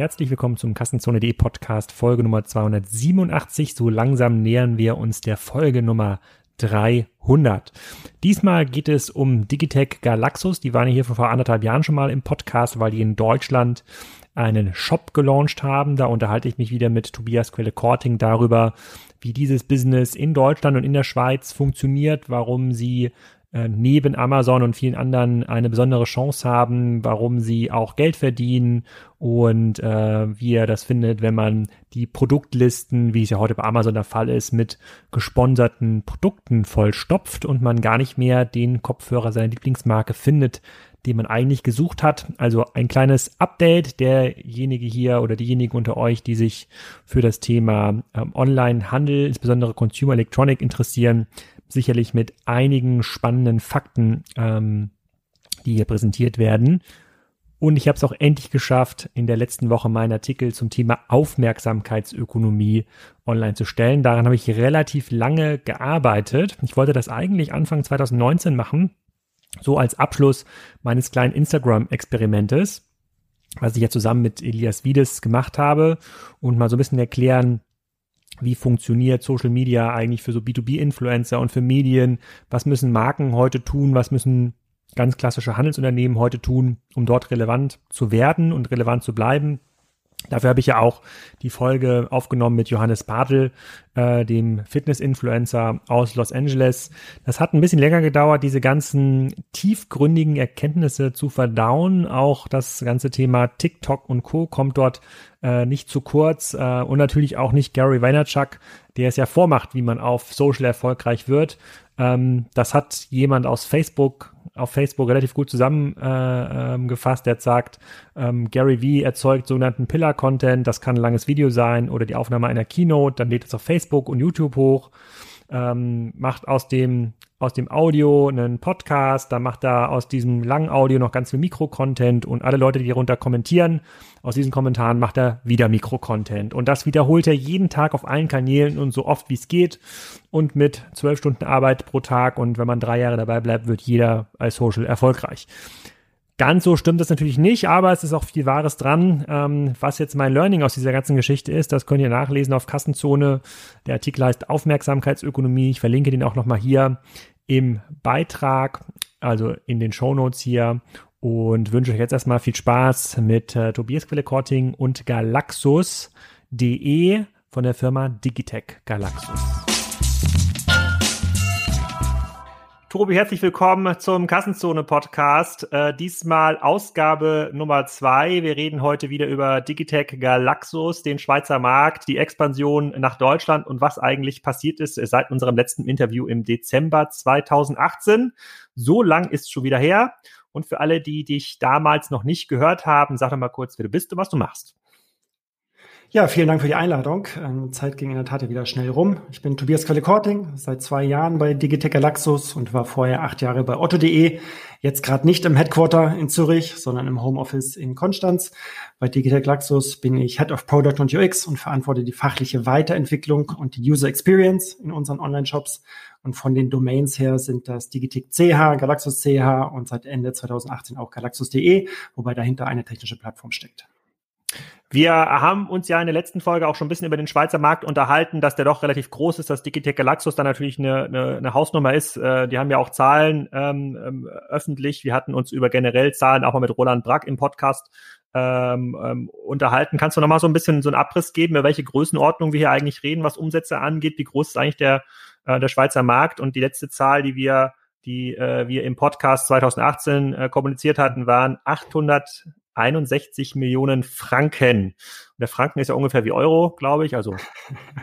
Herzlich willkommen zum Kassenzone.de Podcast Folge Nummer 287. So langsam nähern wir uns der Folge Nummer 300. Diesmal geht es um Digitech Galaxus. Die waren hier vor anderthalb Jahren schon mal im Podcast, weil die in Deutschland einen Shop gelauncht haben. Da unterhalte ich mich wieder mit Tobias Quelle-Korting darüber, wie dieses Business in Deutschland und in der Schweiz funktioniert, warum sie äh, neben Amazon und vielen anderen eine besondere Chance haben, warum sie auch Geld verdienen und äh, wie er das findet, wenn man die Produktlisten, wie es ja heute bei Amazon der Fall ist, mit gesponserten Produkten vollstopft und man gar nicht mehr den Kopfhörer seiner Lieblingsmarke findet, den man eigentlich gesucht hat. Also ein kleines Update. Derjenige hier oder diejenigen unter euch, die sich für das Thema ähm, Online-Handel, insbesondere Consumer Electronic interessieren, sicherlich mit einigen spannenden Fakten, ähm, die hier präsentiert werden. Und ich habe es auch endlich geschafft, in der letzten Woche meinen Artikel zum Thema Aufmerksamkeitsökonomie online zu stellen. Daran habe ich relativ lange gearbeitet. Ich wollte das eigentlich Anfang 2019 machen, so als Abschluss meines kleinen Instagram-Experimentes, was ich ja zusammen mit Elias Wiedes gemacht habe und mal so ein bisschen erklären, wie funktioniert Social Media eigentlich für so B2B-Influencer und für Medien? Was müssen Marken heute tun? Was müssen ganz klassische Handelsunternehmen heute tun, um dort relevant zu werden und relevant zu bleiben? Dafür habe ich ja auch die Folge aufgenommen mit Johannes Bartel, äh, dem Fitness-Influencer aus Los Angeles. Das hat ein bisschen länger gedauert, diese ganzen tiefgründigen Erkenntnisse zu verdauen. Auch das ganze Thema TikTok und Co. kommt dort äh, nicht zu kurz. Äh, und natürlich auch nicht Gary Vaynerchuk, der es ja vormacht, wie man auf Social erfolgreich wird. Ähm, das hat jemand aus Facebook auf Facebook relativ gut zusammengefasst. Äh, ähm, der sagt, ähm, Gary V erzeugt sogenannten Pillar-Content. Das kann ein langes Video sein oder die Aufnahme einer Keynote. Dann lädt es auf Facebook und YouTube hoch. Ähm, macht aus dem aus dem Audio einen Podcast, dann macht er aus diesem langen Audio noch ganz viel Mikro-Content und alle Leute, die hierunter kommentieren, aus diesen Kommentaren macht er wieder Mikro-Content. Und das wiederholt er jeden Tag auf allen Kanälen und so oft wie es geht und mit zwölf Stunden Arbeit pro Tag und wenn man drei Jahre dabei bleibt, wird jeder als Social erfolgreich. Ganz so stimmt das natürlich nicht, aber es ist auch viel Wahres dran. Ähm, was jetzt mein Learning aus dieser ganzen Geschichte ist, das könnt ihr nachlesen auf Kassenzone. Der Artikel heißt Aufmerksamkeitsökonomie. Ich verlinke den auch nochmal hier im Beitrag, also in den Show Notes hier. Und wünsche euch jetzt erstmal viel Spaß mit äh, Tobias Quelle-Korting und Galaxus.de von der Firma Digitech Galaxus. Tobi, herzlich willkommen zum Kassenzone-Podcast. Äh, diesmal Ausgabe Nummer zwei. Wir reden heute wieder über Digitech Galaxus, den Schweizer Markt, die Expansion nach Deutschland und was eigentlich passiert ist seit unserem letzten Interview im Dezember 2018. So lang ist schon wieder her. Und für alle, die dich damals noch nicht gehört haben, sag doch mal kurz, wer du bist und was du machst. Ja, vielen Dank für die Einladung. Ähm, Zeit ging in der Tat ja wieder schnell rum. Ich bin Tobias Quelle-Korting, seit zwei Jahren bei Digitech Galaxus und war vorher acht Jahre bei Otto.de. Jetzt gerade nicht im Headquarter in Zürich, sondern im Homeoffice in Konstanz. Bei Digitech Galaxus bin ich Head of Product und UX und verantworte die fachliche Weiterentwicklung und die User Experience in unseren Online-Shops. Und von den Domains her sind das Digitech CH, Galaxus CH und seit Ende 2018 auch Galaxus.de, wobei dahinter eine technische Plattform steckt. Wir haben uns ja in der letzten Folge auch schon ein bisschen über den Schweizer Markt unterhalten, dass der doch relativ groß ist, dass Digitech Galaxus da natürlich eine, eine, eine Hausnummer ist. Äh, die haben ja auch Zahlen ähm, ähm, öffentlich. Wir hatten uns über generell Zahlen auch mal mit Roland Brack im Podcast ähm, ähm, unterhalten. Kannst du noch mal so ein bisschen so einen Abriss geben, über welche Größenordnung wir hier eigentlich reden, was Umsätze angeht? Wie groß ist eigentlich der, äh, der Schweizer Markt? Und die letzte Zahl, die wir die äh, wir im Podcast 2018 äh, kommuniziert hatten, waren 800 61 Millionen Franken. Und der Franken ist ja ungefähr wie Euro, glaube ich. Also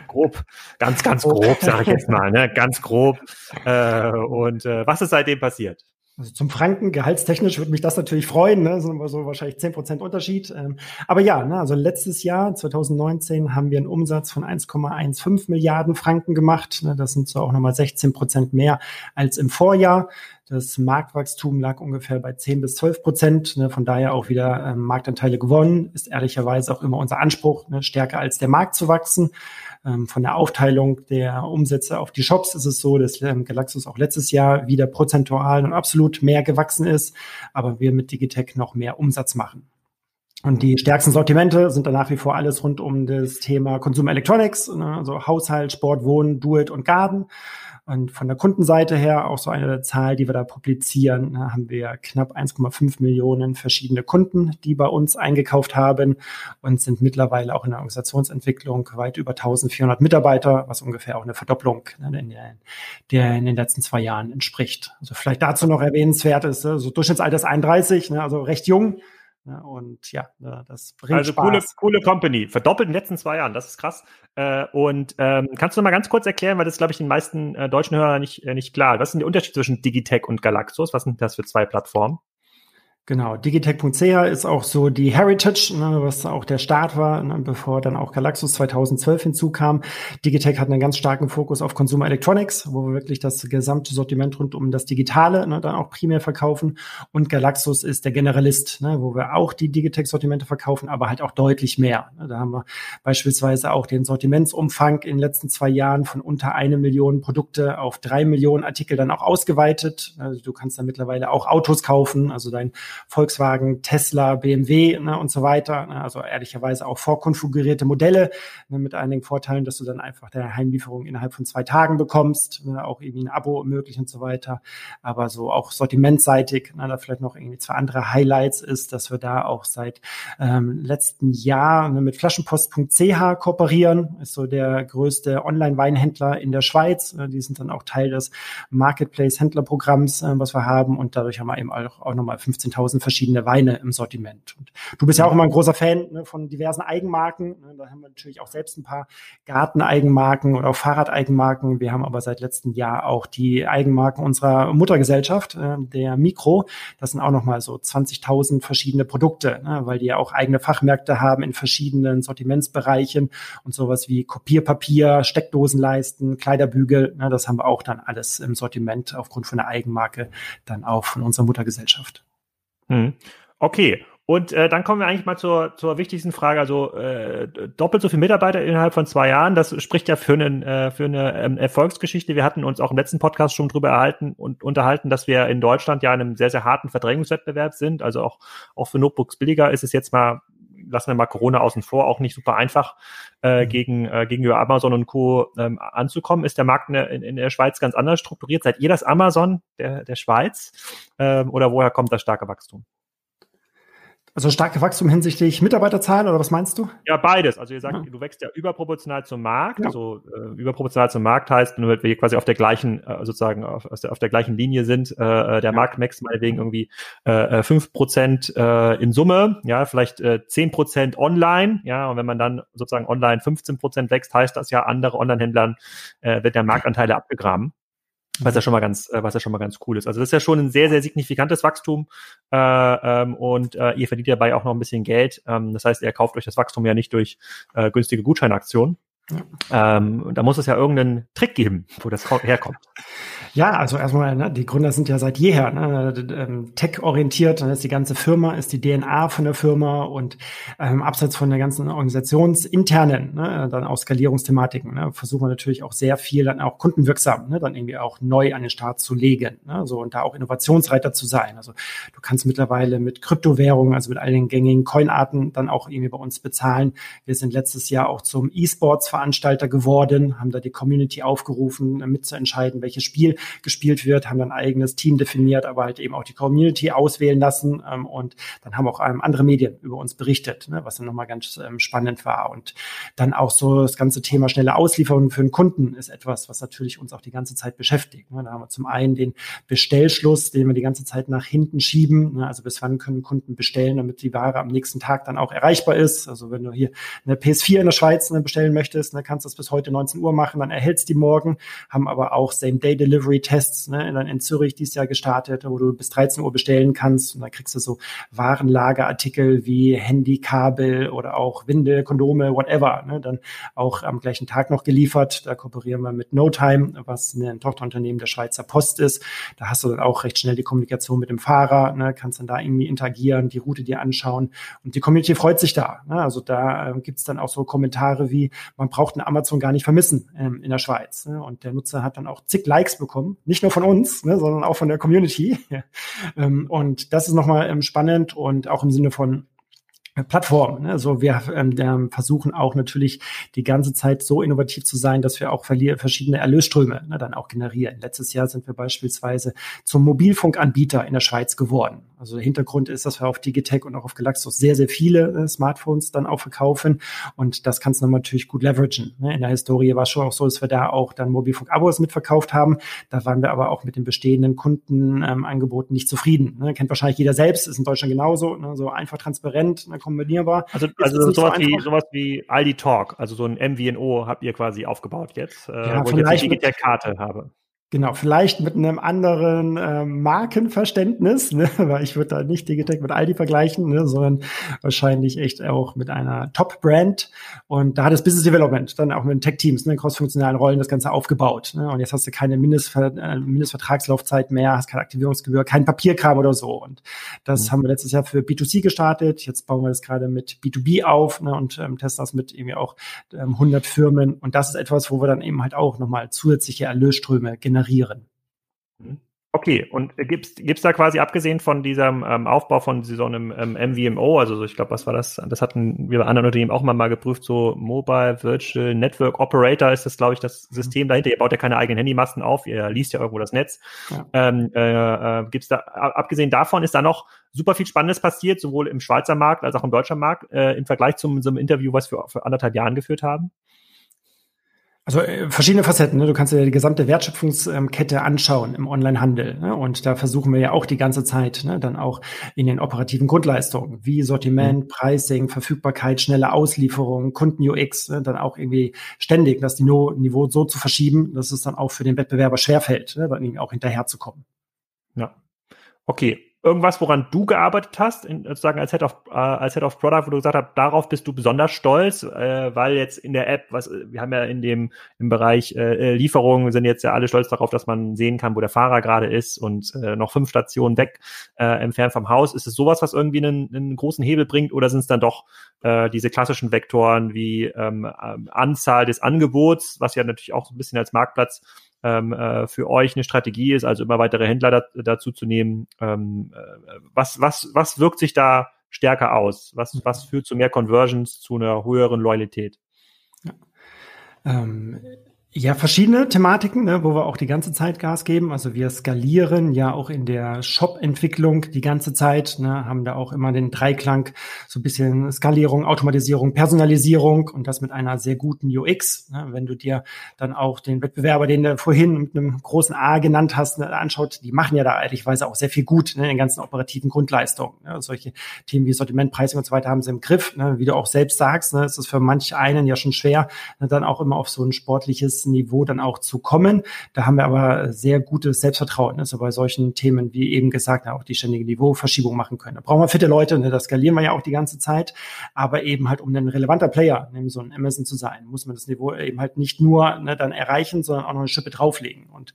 grob, ganz, ganz grob, sage ich jetzt mal, ne? ganz grob. Äh, und äh, was ist seitdem passiert? Also zum Franken, gehaltstechnisch würde mich das natürlich freuen, ne? so, so wahrscheinlich zehn Prozent Unterschied. Ähm, aber ja, ne, also letztes Jahr, 2019, haben wir einen Umsatz von 1,15 Milliarden Franken gemacht. Ne? Das sind so auch nochmal 16 Prozent mehr als im Vorjahr. Das Marktwachstum lag ungefähr bei 10 bis 12 Prozent. Ne? Von daher auch wieder ähm, Marktanteile gewonnen. Ist ehrlicherweise auch immer unser Anspruch, ne? stärker als der Markt zu wachsen. Ähm, von der Aufteilung der Umsätze auf die Shops ist es so, dass ähm, Galaxus auch letztes Jahr wieder prozentual und absolut mehr gewachsen ist, aber wir mit Digitech noch mehr Umsatz machen. Und die stärksten Sortimente sind dann nach wie vor alles rund um das Thema Consumer Electronics, ne, also Haushalt, Sport, Wohnen, Do It und Garden. Und von der Kundenseite her auch so eine Zahl, die wir da publizieren, ne, haben wir knapp 1,5 Millionen verschiedene Kunden, die bei uns eingekauft haben und sind mittlerweile auch in der Organisationsentwicklung weit über 1400 Mitarbeiter, was ungefähr auch eine Verdopplung ne, in, der, der in den letzten zwei Jahren entspricht. Also vielleicht dazu noch erwähnenswert ist, so also Durchschnittsalter ist 31, also recht jung Ne? Und ja, das bringt also Spaß. coole, coole Company, verdoppelt in den letzten zwei Jahren, das ist krass. Äh, und ähm, kannst du noch mal ganz kurz erklären, weil das glaube ich den meisten äh, deutschen Hörern nicht, äh, nicht klar. Was ist denn der Unterschied zwischen Digitech und Galaxus? Was sind das für zwei Plattformen? Genau, Digitech.ch ist auch so die Heritage, ne, was auch der Start war, ne, bevor dann auch Galaxus 2012 hinzukam. Digitech hat einen ganz starken Fokus auf Consumer Electronics, wo wir wirklich das gesamte Sortiment rund um das Digitale ne, dann auch primär verkaufen. Und Galaxus ist der Generalist, ne, wo wir auch die Digitech-Sortimente verkaufen, aber halt auch deutlich mehr. Ne. Da haben wir beispielsweise auch den Sortimentsumfang in den letzten zwei Jahren von unter eine Million Produkte auf drei Millionen Artikel dann auch ausgeweitet. Also du kannst da mittlerweile auch Autos kaufen, also dein Volkswagen, Tesla, BMW ne, und so weiter. Ne, also ehrlicherweise auch vorkonfigurierte Modelle ne, mit einigen Vorteilen, dass du dann einfach deine Heimlieferung innerhalb von zwei Tagen bekommst, ne, auch irgendwie ein Abo möglich und so weiter. Aber so auch sortimentseitig, ne, da vielleicht noch irgendwie zwei andere Highlights ist, dass wir da auch seit ähm, letzten Jahr ne, mit Flaschenpost.ch kooperieren, ist so der größte Online-Weinhändler in der Schweiz. Die sind dann auch Teil des Marketplace-Händlerprogramms, äh, was wir haben und dadurch haben wir eben auch, auch nochmal 15.000 tausend verschiedene Weine im Sortiment. Und du bist ja auch immer ein großer Fan ne, von diversen Eigenmarken. Ne, da haben wir natürlich auch selbst ein paar Garteneigenmarken oder auch Fahrradeigenmarken. Wir haben aber seit letztem Jahr auch die Eigenmarken unserer Muttergesellschaft, äh, der Mikro. Das sind auch nochmal so 20.000 verschiedene Produkte, ne, weil die ja auch eigene Fachmärkte haben in verschiedenen Sortimentsbereichen und sowas wie Kopierpapier, Steckdosenleisten, Kleiderbügel. Ne, das haben wir auch dann alles im Sortiment aufgrund von der Eigenmarke dann auch von unserer Muttergesellschaft. Hm. Okay. Und äh, dann kommen wir eigentlich mal zur, zur wichtigsten Frage. Also äh, doppelt so viele Mitarbeiter innerhalb von zwei Jahren, das spricht ja für, einen, äh, für eine ähm, Erfolgsgeschichte. Wir hatten uns auch im letzten Podcast schon drüber erhalten und unterhalten, dass wir in Deutschland ja in einem sehr, sehr harten Verdrängungswettbewerb sind. Also auch, auch für Notebooks billiger ist es jetzt mal, lassen wir mal Corona außen vor, auch nicht super einfach äh, mhm. gegen, äh, gegenüber Amazon und Co. Ähm, anzukommen. Ist der Markt in der, in, in der Schweiz ganz anders strukturiert? Seid ihr das Amazon der, der Schweiz? Ähm, oder woher kommt das starke Wachstum? Also starke Wachstum hinsichtlich Mitarbeiterzahlen oder was meinst du? Ja, beides. Also ihr sagt, ja. du wächst ja überproportional zum Markt. Ja. Also äh, überproportional zum Markt heißt, wenn wir quasi auf der gleichen, äh, sozusagen auf, der, auf der gleichen Linie sind, äh, äh der ja. Markt wächst meinetwegen irgendwie äh, 5% äh, äh, in Summe, ja, vielleicht äh, 10% online, ja, und wenn man dann sozusagen online 15% wächst, heißt das ja, andere Online-Händlern äh, wird der Marktanteile abgegraben was ja schon mal ganz, äh, was ja schon mal ganz cool ist. Also das ist ja schon ein sehr, sehr signifikantes Wachstum äh, ähm, und äh, ihr verdient dabei auch noch ein bisschen Geld. Ähm, das heißt, ihr kauft euch das Wachstum ja nicht durch äh, günstige Gutscheinaktionen. Ähm, da muss es ja irgendeinen Trick geben, wo das herkommt. Ja, also erstmal, ne, die Gründer sind ja seit jeher ne, ähm, tech-orientiert. Dann ist die ganze Firma, ist die DNA von der Firma und ähm, abseits von der ganzen organisationsinternen, ne, dann auch Skalierungsthematiken, ne, versuchen wir natürlich auch sehr viel dann auch kundenwirksam, ne, dann irgendwie auch neu an den Start zu legen. Ne, so und da auch Innovationsreiter zu sein. Also du kannst mittlerweile mit Kryptowährungen, also mit all den gängigen Coinarten dann auch irgendwie bei uns bezahlen. Wir sind letztes Jahr auch zum E-Sports-Veranstalter geworden, haben da die Community aufgerufen, mitzuentscheiden, welches Spiel gespielt wird, haben dann ein eigenes Team definiert, aber halt eben auch die Community auswählen lassen ähm, und dann haben auch ähm, andere Medien über uns berichtet, ne, was dann nochmal ganz ähm, spannend war und dann auch so das ganze Thema schnelle Auslieferung für den Kunden ist etwas, was natürlich uns auch die ganze Zeit beschäftigt. Ne. Da haben wir zum einen den Bestellschluss, den wir die ganze Zeit nach hinten schieben, ne, also bis wann können Kunden bestellen, damit die Ware am nächsten Tag dann auch erreichbar ist. Also wenn du hier eine PS4 in der Schweiz ne, bestellen möchtest, ne, kannst du das bis heute 19 Uhr machen, dann erhältst die morgen, haben aber auch Same-Day-Delivery Delivery-Tests ne, in, in Zürich dieses Jahr gestartet, wo du bis 13 Uhr bestellen kannst und da kriegst du so Warenlagerartikel wie Handykabel oder auch Winde, Kondome, whatever, ne, dann auch am gleichen Tag noch geliefert. Da kooperieren wir mit NoTime, was ein Tochterunternehmen der Schweizer Post ist. Da hast du dann auch recht schnell die Kommunikation mit dem Fahrer, ne, kannst dann da irgendwie interagieren, die Route dir anschauen und die Community freut sich da. Ne? Also da äh, gibt's dann auch so Kommentare wie, man braucht einen Amazon gar nicht vermissen ähm, in der Schweiz. Ne? Und der Nutzer hat dann auch zig Likes bekommen bekommen. Nicht nur von uns, ne, sondern auch von der Community. ähm, und das ist nochmal ähm, spannend und auch im Sinne von Plattform. Ne? Also wir ähm, versuchen auch natürlich die ganze Zeit so innovativ zu sein, dass wir auch verschiedene Erlösströme ne, dann auch generieren. Letztes Jahr sind wir beispielsweise zum Mobilfunkanbieter in der Schweiz geworden. Also der Hintergrund ist, dass wir auf Digitech und auch auf Galaxus sehr, sehr viele äh, Smartphones dann auch verkaufen. Und das kannst du natürlich gut leveragen. Ne? In der Historie war es schon auch so, dass wir da auch dann Mobilfunk-Abos mitverkauft haben. Da waren wir aber auch mit den bestehenden Kundenangeboten ähm, nicht zufrieden. Ne? Kennt wahrscheinlich jeder selbst, ist in Deutschland genauso, ne? so einfach transparent, ne? Kombinierbar. Also, also sowas, so wie, sowas wie Aldi Talk, also so ein MVNO habt ihr quasi aufgebaut jetzt, äh, ja, wo ich jetzt die Digitech-Karte habe. Genau, vielleicht mit einem anderen äh, Markenverständnis, ne? weil ich würde da nicht Digitech mit Aldi vergleichen, ne? sondern wahrscheinlich echt auch mit einer Top-Brand. Und da hat das Business Development dann auch mit den Tech-Teams, ne, crossfunktionalen Rollen das Ganze aufgebaut. Ne? Und jetzt hast du keine Mindestver äh, Mindestvertragslaufzeit mehr, hast keine Aktivierungsgebühr, kein Papierkram oder so. Und das mhm. haben wir letztes Jahr für B2C gestartet. Jetzt bauen wir das gerade mit B2B auf ne? und ähm, testen das mit irgendwie auch ähm, 100 Firmen. Und das ist etwas, wo wir dann eben halt auch nochmal zusätzliche Erlösströme generieren generieren. Mhm. Okay, und gibt's gibt's da quasi abgesehen von diesem ähm, Aufbau von so einem ähm, MVMO, also so, ich glaube, was war das? Das hatten wir bei anderen Unternehmen auch mal, mal geprüft, so Mobile Virtual Network Operator ist das, glaube ich, das System mhm. dahinter. Ihr baut ja keine eigenen Handymasten auf, ihr liest ja irgendwo das Netz. Ja. Ähm, äh, äh, gibt's da, abgesehen davon, ist da noch super viel Spannendes passiert, sowohl im Schweizer Markt als auch im deutschen Markt, äh, im Vergleich zum so einem Interview, was wir vor anderthalb Jahren geführt haben? Also äh, verschiedene Facetten. Ne? Du kannst dir die gesamte Wertschöpfungskette anschauen im Onlinehandel. Ne? Und da versuchen wir ja auch die ganze Zeit ne? dann auch in den operativen Grundleistungen wie Sortiment, mhm. Pricing, Verfügbarkeit, schnelle Auslieferung, Kunden-UX, ne? dann auch irgendwie ständig das Niveau so zu verschieben, dass es dann auch für den Wettbewerber schwerfällt, ne? dann irgendwie auch hinterherzukommen. Ja. Okay, irgendwas, woran du gearbeitet hast, in, sozusagen als Head of äh, als Head of Product, wo du gesagt hast, darauf bist du besonders stolz, äh, weil jetzt in der App, was wir haben ja in dem im Bereich äh, Lieferungen sind jetzt ja alle stolz darauf, dass man sehen kann, wo der Fahrer gerade ist und äh, noch fünf Stationen weg äh, entfernt vom Haus. Ist es sowas, was irgendwie einen, einen großen Hebel bringt, oder sind es dann doch äh, diese klassischen Vektoren wie ähm, Anzahl des Angebots, was ja natürlich auch so ein bisschen als Marktplatz ähm, äh, für euch eine Strategie ist, also immer weitere Händler da, dazu zu nehmen. Ähm, äh, was, was, was wirkt sich da stärker aus? Was, was führt zu mehr Conversions, zu einer höheren Loyalität? Ja. Ähm, ja, verschiedene Thematiken, ne, wo wir auch die ganze Zeit Gas geben. Also wir skalieren ja auch in der Shop-Entwicklung die ganze Zeit, ne, haben da auch immer den Dreiklang, so ein bisschen Skalierung, Automatisierung, Personalisierung und das mit einer sehr guten UX. Ne. Wenn du dir dann auch den Wettbewerber, den du vorhin mit einem großen A genannt hast, ne, anschaut, die machen ja da ehrlichweise auch sehr viel gut ne, in den ganzen operativen Grundleistungen. Ne. Solche Themen wie Sortiment, Pricing und so weiter haben sie im Griff. Ne. Wie du auch selbst sagst, ne, ist es für manch einen ja schon schwer, ne, dann auch immer auf so ein sportliches Niveau dann auch zu kommen. Da haben wir aber sehr gutes Selbstvertrauen, also bei solchen Themen, wie eben gesagt, auch die ständige Niveauverschiebung machen können. Da brauchen wir fitte Leute, ne? das skalieren wir ja auch die ganze Zeit, aber eben halt, um ein relevanter Player, nämlich so ein Amazon zu sein, muss man das Niveau eben halt nicht nur ne, dann erreichen, sondern auch noch eine Schippe drauflegen. Und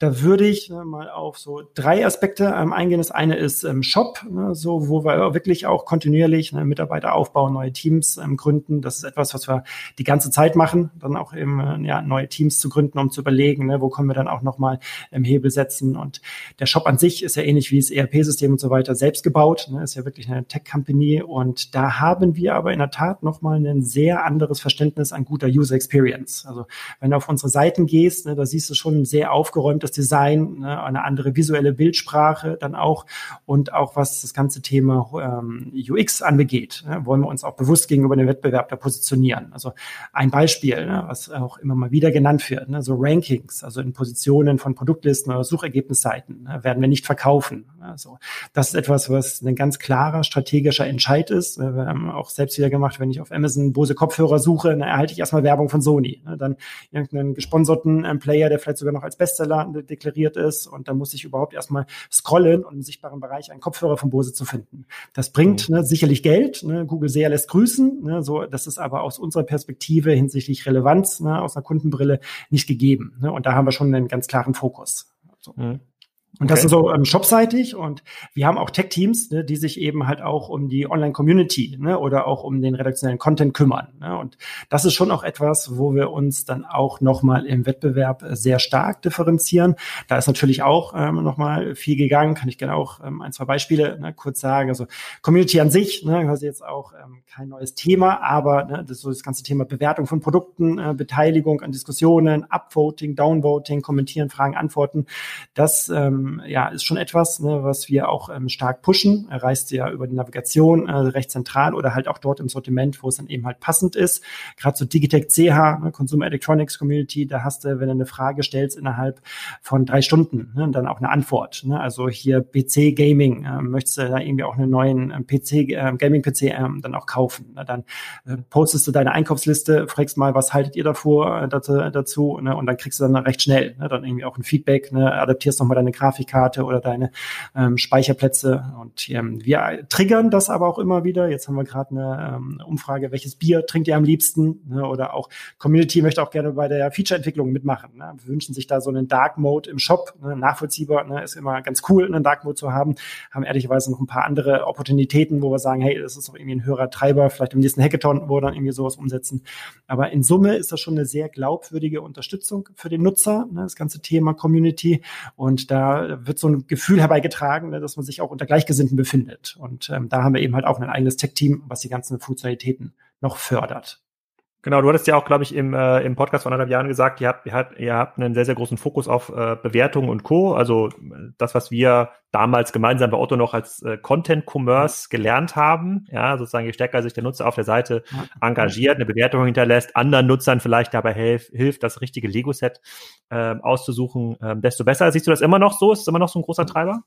da würde ich äh, mal auf so drei Aspekte ähm, eingehen. Das eine ist ähm, Shop, ne, so wo wir wirklich auch kontinuierlich ne, Mitarbeiter aufbauen, neue Teams ähm, gründen. Das ist etwas, was wir die ganze Zeit machen, dann auch eben äh, ja, neue Teams zu gründen, um zu überlegen, ne, wo können wir dann auch nochmal im Hebel setzen. Und der Shop an sich ist ja ähnlich wie das ERP-System und so weiter selbst gebaut, ne, ist ja wirklich eine Tech-Company. Und da haben wir aber in der Tat nochmal ein sehr anderes Verständnis an guter User Experience. Also wenn du auf unsere Seiten gehst, ne, da siehst du schon ein sehr aufgeräumtes anderes Design, ne, eine andere visuelle Bildsprache dann auch und auch was das ganze Thema ähm, UX anbegeht, ne, wollen wir uns auch bewusst gegenüber dem Wettbewerb da positionieren. Also ein Beispiel, ne, was auch immer mal wieder genannt wird, ne, so Rankings, also in Positionen von Produktlisten oder Suchergebnisseiten ne, werden wir nicht verkaufen. Also das ist etwas, was ein ganz klarer strategischer Entscheid ist. Wir haben auch selbst wieder gemacht, wenn ich auf Amazon Bose Kopfhörer suche, dann erhalte ich erstmal Werbung von Sony. Ne, dann irgendeinen gesponserten ähm, Player, der vielleicht sogar noch als Bestseller deklariert ist und da muss ich überhaupt erstmal scrollen und im sichtbaren Bereich einen Kopfhörer von Bose zu finden. Das bringt mhm. ne, sicherlich Geld. Ne? Google sehr lässt grüßen. Ne? So, das ist aber aus unserer Perspektive hinsichtlich Relevanz ne, aus einer Kundenbrille nicht gegeben. Ne? Und da haben wir schon einen ganz klaren Fokus. So. Mhm. Und okay. das ist so ähm, shopseitig und wir haben auch Tech-Teams, ne, die sich eben halt auch um die Online-Community ne, oder auch um den redaktionellen Content kümmern. Ne? Und das ist schon auch etwas, wo wir uns dann auch nochmal im Wettbewerb sehr stark differenzieren. Da ist natürlich auch ähm, nochmal viel gegangen, kann ich gerne auch ähm, ein, zwei Beispiele ne, kurz sagen. Also Community an sich, ne, quasi jetzt auch ähm, kein neues Thema, aber ne, das ist so das ganze Thema Bewertung von Produkten, äh, Beteiligung an Diskussionen, Upvoting, Downvoting, Kommentieren, Fragen, Antworten, das ähm, ja, ist schon etwas, ne, was wir auch ähm, stark pushen. Er reist ja über die Navigation äh, recht zentral oder halt auch dort im Sortiment, wo es dann eben halt passend ist. Gerade so Digitech CH, ne, Consumer Electronics Community, da hast du, wenn du eine Frage stellst, innerhalb von drei Stunden ne, dann auch eine Antwort. Ne? Also hier PC Gaming, äh, möchtest du da irgendwie auch einen neuen äh, PC, äh, Gaming PC äh, dann auch kaufen. Ne? Dann äh, postest du deine Einkaufsliste, fragst mal, was haltet ihr davor äh, dazu, dazu ne? und dann kriegst du dann recht schnell ne? dann irgendwie auch ein Feedback, ne? adaptierst nochmal deine Grafik Grafikkarte oder deine ähm, Speicherplätze. Und ähm, wir triggern das aber auch immer wieder. Jetzt haben wir gerade eine ähm, Umfrage, welches Bier trinkt ihr am liebsten? Ne? Oder auch Community möchte auch gerne bei der Feature-Entwicklung mitmachen. Ne? Wir wünschen sich da so einen Dark Mode im Shop, ne? nachvollziehbar, ne? ist immer ganz cool, einen Dark Mode zu haben. Haben ehrlicherweise noch ein paar andere Opportunitäten, wo wir sagen, hey, das ist doch irgendwie ein höherer Treiber, vielleicht im nächsten Hackathon, wo wir dann irgendwie sowas umsetzen. Aber in Summe ist das schon eine sehr glaubwürdige Unterstützung für den Nutzer, ne? das ganze Thema Community. Und da wird so ein Gefühl herbeigetragen, ne, dass man sich auch unter Gleichgesinnten befindet. Und ähm, da haben wir eben halt auch ein eigenes Tech-Team, was die ganzen Funktionalitäten noch fördert. Genau, du hattest ja auch, glaube ich, im, äh, im Podcast von anderthalb Jahren gesagt, ihr habt, ihr habt, ihr habt einen sehr, sehr großen Fokus auf äh, Bewertungen und Co. Also das, was wir damals gemeinsam bei Otto noch als äh, Content Commerce gelernt haben, ja, sozusagen je stärker sich der Nutzer auf der Seite engagiert, eine Bewertung hinterlässt, anderen Nutzern vielleicht dabei hilf, hilft, das richtige Lego-Set äh, auszusuchen, äh, desto besser. Siehst du das immer noch so? Ist es immer noch so ein großer Treiber?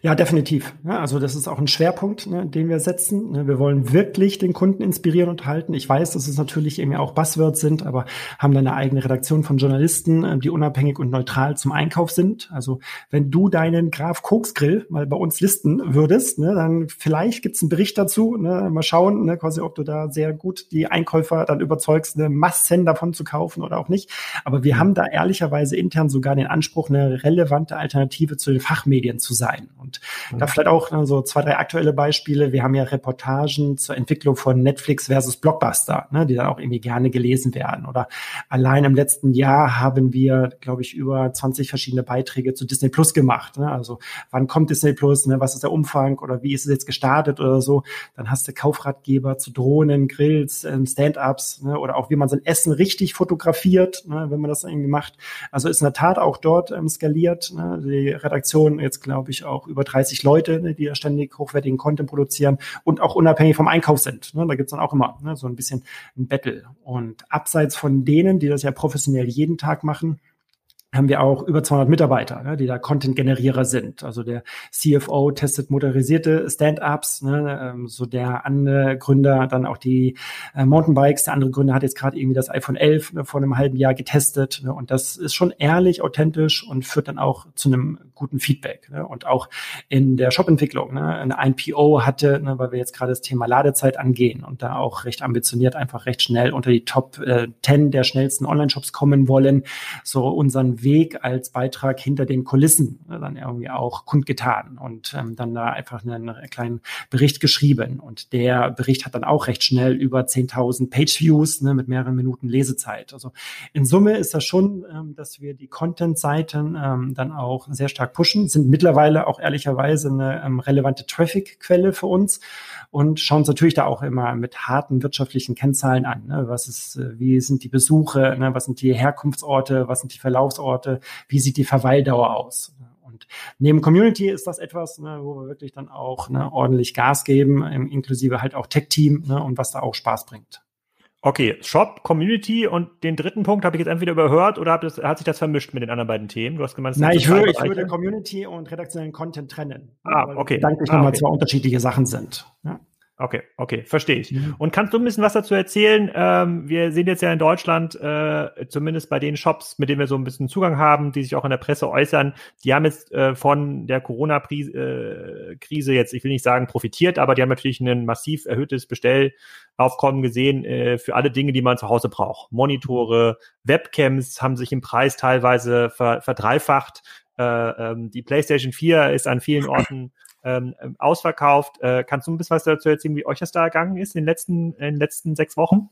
Ja, definitiv. Ja, also das ist auch ein Schwerpunkt, ne, den wir setzen. Ne, wir wollen wirklich den Kunden inspirieren und halten. Ich weiß, dass es natürlich irgendwie auch Buzzwords sind, aber haben da eine eigene Redaktion von Journalisten, äh, die unabhängig und neutral zum Einkauf sind. Also wenn du deinen Graf Koks Grill mal bei uns listen würdest, ne, dann vielleicht gibt's einen Bericht dazu. Ne, mal schauen, ne, quasi, ob du da sehr gut die Einkäufer dann überzeugst, eine Massen davon zu kaufen oder auch nicht. Aber wir haben da ehrlicherweise intern sogar den Anspruch, eine relevante Alternative zu den Fachmedien zu sein. Und mhm. da vielleicht auch ne, so zwei, drei aktuelle Beispiele. Wir haben ja Reportagen zur Entwicklung von Netflix versus Blockbuster, ne, die dann auch irgendwie gerne gelesen werden. Oder allein im letzten Jahr haben wir, glaube ich, über 20 verschiedene Beiträge zu Disney Plus gemacht. Ne? Also wann kommt Disney Plus, ne? was ist der Umfang oder wie ist es jetzt gestartet oder so. Dann hast du Kaufratgeber zu Drohnen, Grills, ähm, Stand-ups ne? oder auch wie man sein Essen richtig fotografiert, ne? wenn man das irgendwie macht. Also ist in der Tat auch dort ähm, skaliert. Ne? Die Redaktion jetzt, glaube ich, auch auch über 30 Leute, ne, die ja ständig hochwertigen Content produzieren und auch unabhängig vom Einkauf sind. Ne? Da gibt's dann auch immer ne, so ein bisschen ein Battle. Und abseits von denen, die das ja professionell jeden Tag machen, haben wir auch über 200 Mitarbeiter, ne, die da Content-Generierer sind. Also der CFO testet motorisierte Stand-ups, ne, ähm, so der andere Gründer dann auch die äh, Mountainbikes. Der andere Gründer hat jetzt gerade irgendwie das iPhone 11 ne, vor einem halben Jahr getestet. Ne, und das ist schon ehrlich, authentisch und führt dann auch zu einem guten Feedback. Ne, und auch in der Shop-Entwicklung. Ne, eine IPO hatte, ne, weil wir jetzt gerade das Thema Ladezeit angehen und da auch recht ambitioniert einfach recht schnell unter die Top äh, 10 der schnellsten Online-Shops kommen wollen, so unseren Weg als Beitrag hinter den Kulissen ne, dann irgendwie auch kundgetan und ähm, dann da einfach einen, einen kleinen Bericht geschrieben. Und der Bericht hat dann auch recht schnell über 10.000 Page-Views ne, mit mehreren Minuten Lesezeit. Also in Summe ist das schon, ähm, dass wir die Content-Seiten ähm, dann auch sehr stark pushen, sind mittlerweile auch ehrlicherweise eine ähm, relevante Traffic-Quelle für uns und schauen uns natürlich da auch immer mit harten wirtschaftlichen Kennzahlen an. Ne? Was ist, äh, wie sind die Besuche, ne? was sind die Herkunftsorte, was sind die Verlaufsorte, wie sieht die Verweildauer aus? Und neben Community ist das etwas, ne, wo wir wirklich dann auch ne, ordentlich Gas geben, inklusive halt auch Tech-Team ne, und was da auch Spaß bringt. Okay, Shop, Community und den dritten Punkt habe ich jetzt entweder überhört oder das, hat sich das vermischt mit den anderen beiden Themen? Du hast gemeint, Nein, ich würde, ich würde Community und redaktionellen Content trennen. Ah, okay. Gedanklich ah, nochmal okay. zwei unterschiedliche Sachen sind. Ja. Okay, okay, verstehe ich. Mhm. Und kannst du ein bisschen was dazu erzählen? Ähm, wir sehen jetzt ja in Deutschland, äh, zumindest bei den Shops, mit denen wir so ein bisschen Zugang haben, die sich auch in der Presse äußern, die haben jetzt äh, von der Corona-Krise äh, jetzt, ich will nicht sagen profitiert, aber die haben natürlich ein massiv erhöhtes Bestellaufkommen gesehen äh, für alle Dinge, die man zu Hause braucht. Monitore, Webcams haben sich im Preis teilweise ver verdreifacht Äh, ähm, die PlayStation 4 ist an vielen Orten ähm, ausverkauft. Äh, kannst du ein bisschen was dazu erzählen, wie euch das da ergangen ist in den letzten, in den letzten sechs Wochen?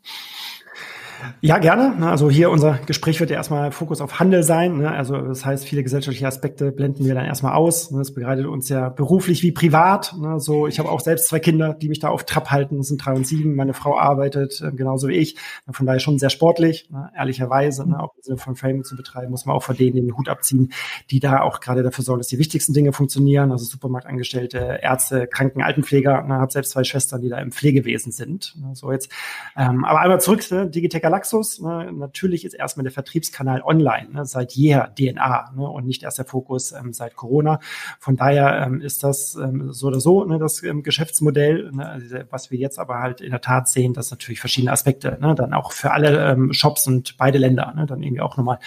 Ja, gerne. Also hier unser Gespräch wird ja erstmal Fokus auf Handel sein. Ne? Also das heißt, viele gesellschaftliche Aspekte blenden wir dann erstmal aus. Das begleitet uns ja beruflich wie privat. Ne? So, ich habe auch selbst zwei Kinder, die mich da auf Trab halten. Das sind drei und sieben. Meine Frau arbeitet äh, genauso wie ich. Von daher schon sehr sportlich, ne? ehrlicherweise. Auch im Sinne von Framing zu betreiben, muss man auch vor denen den Hut abziehen, die da auch gerade dafür sorgen, dass die wichtigsten Dinge funktionieren. Also Supermarktangestellte, Ärzte, Kranken, Altenpfleger. Ich habe selbst zwei Schwestern, die da im Pflegewesen sind. So jetzt. Ähm, aber einmal zurück, Digitech Galaxus. Ne? Natürlich ist erstmal der Vertriebskanal online, ne? seit jeher DNA ne? und nicht erst der Fokus ähm, seit Corona. Von daher ähm, ist das ähm, so oder so ne? das ähm, Geschäftsmodell, ne? also, was wir jetzt aber halt in der Tat sehen, dass natürlich verschiedene Aspekte ne? dann auch für alle ähm, Shops und beide Länder dann irgendwie auch nochmal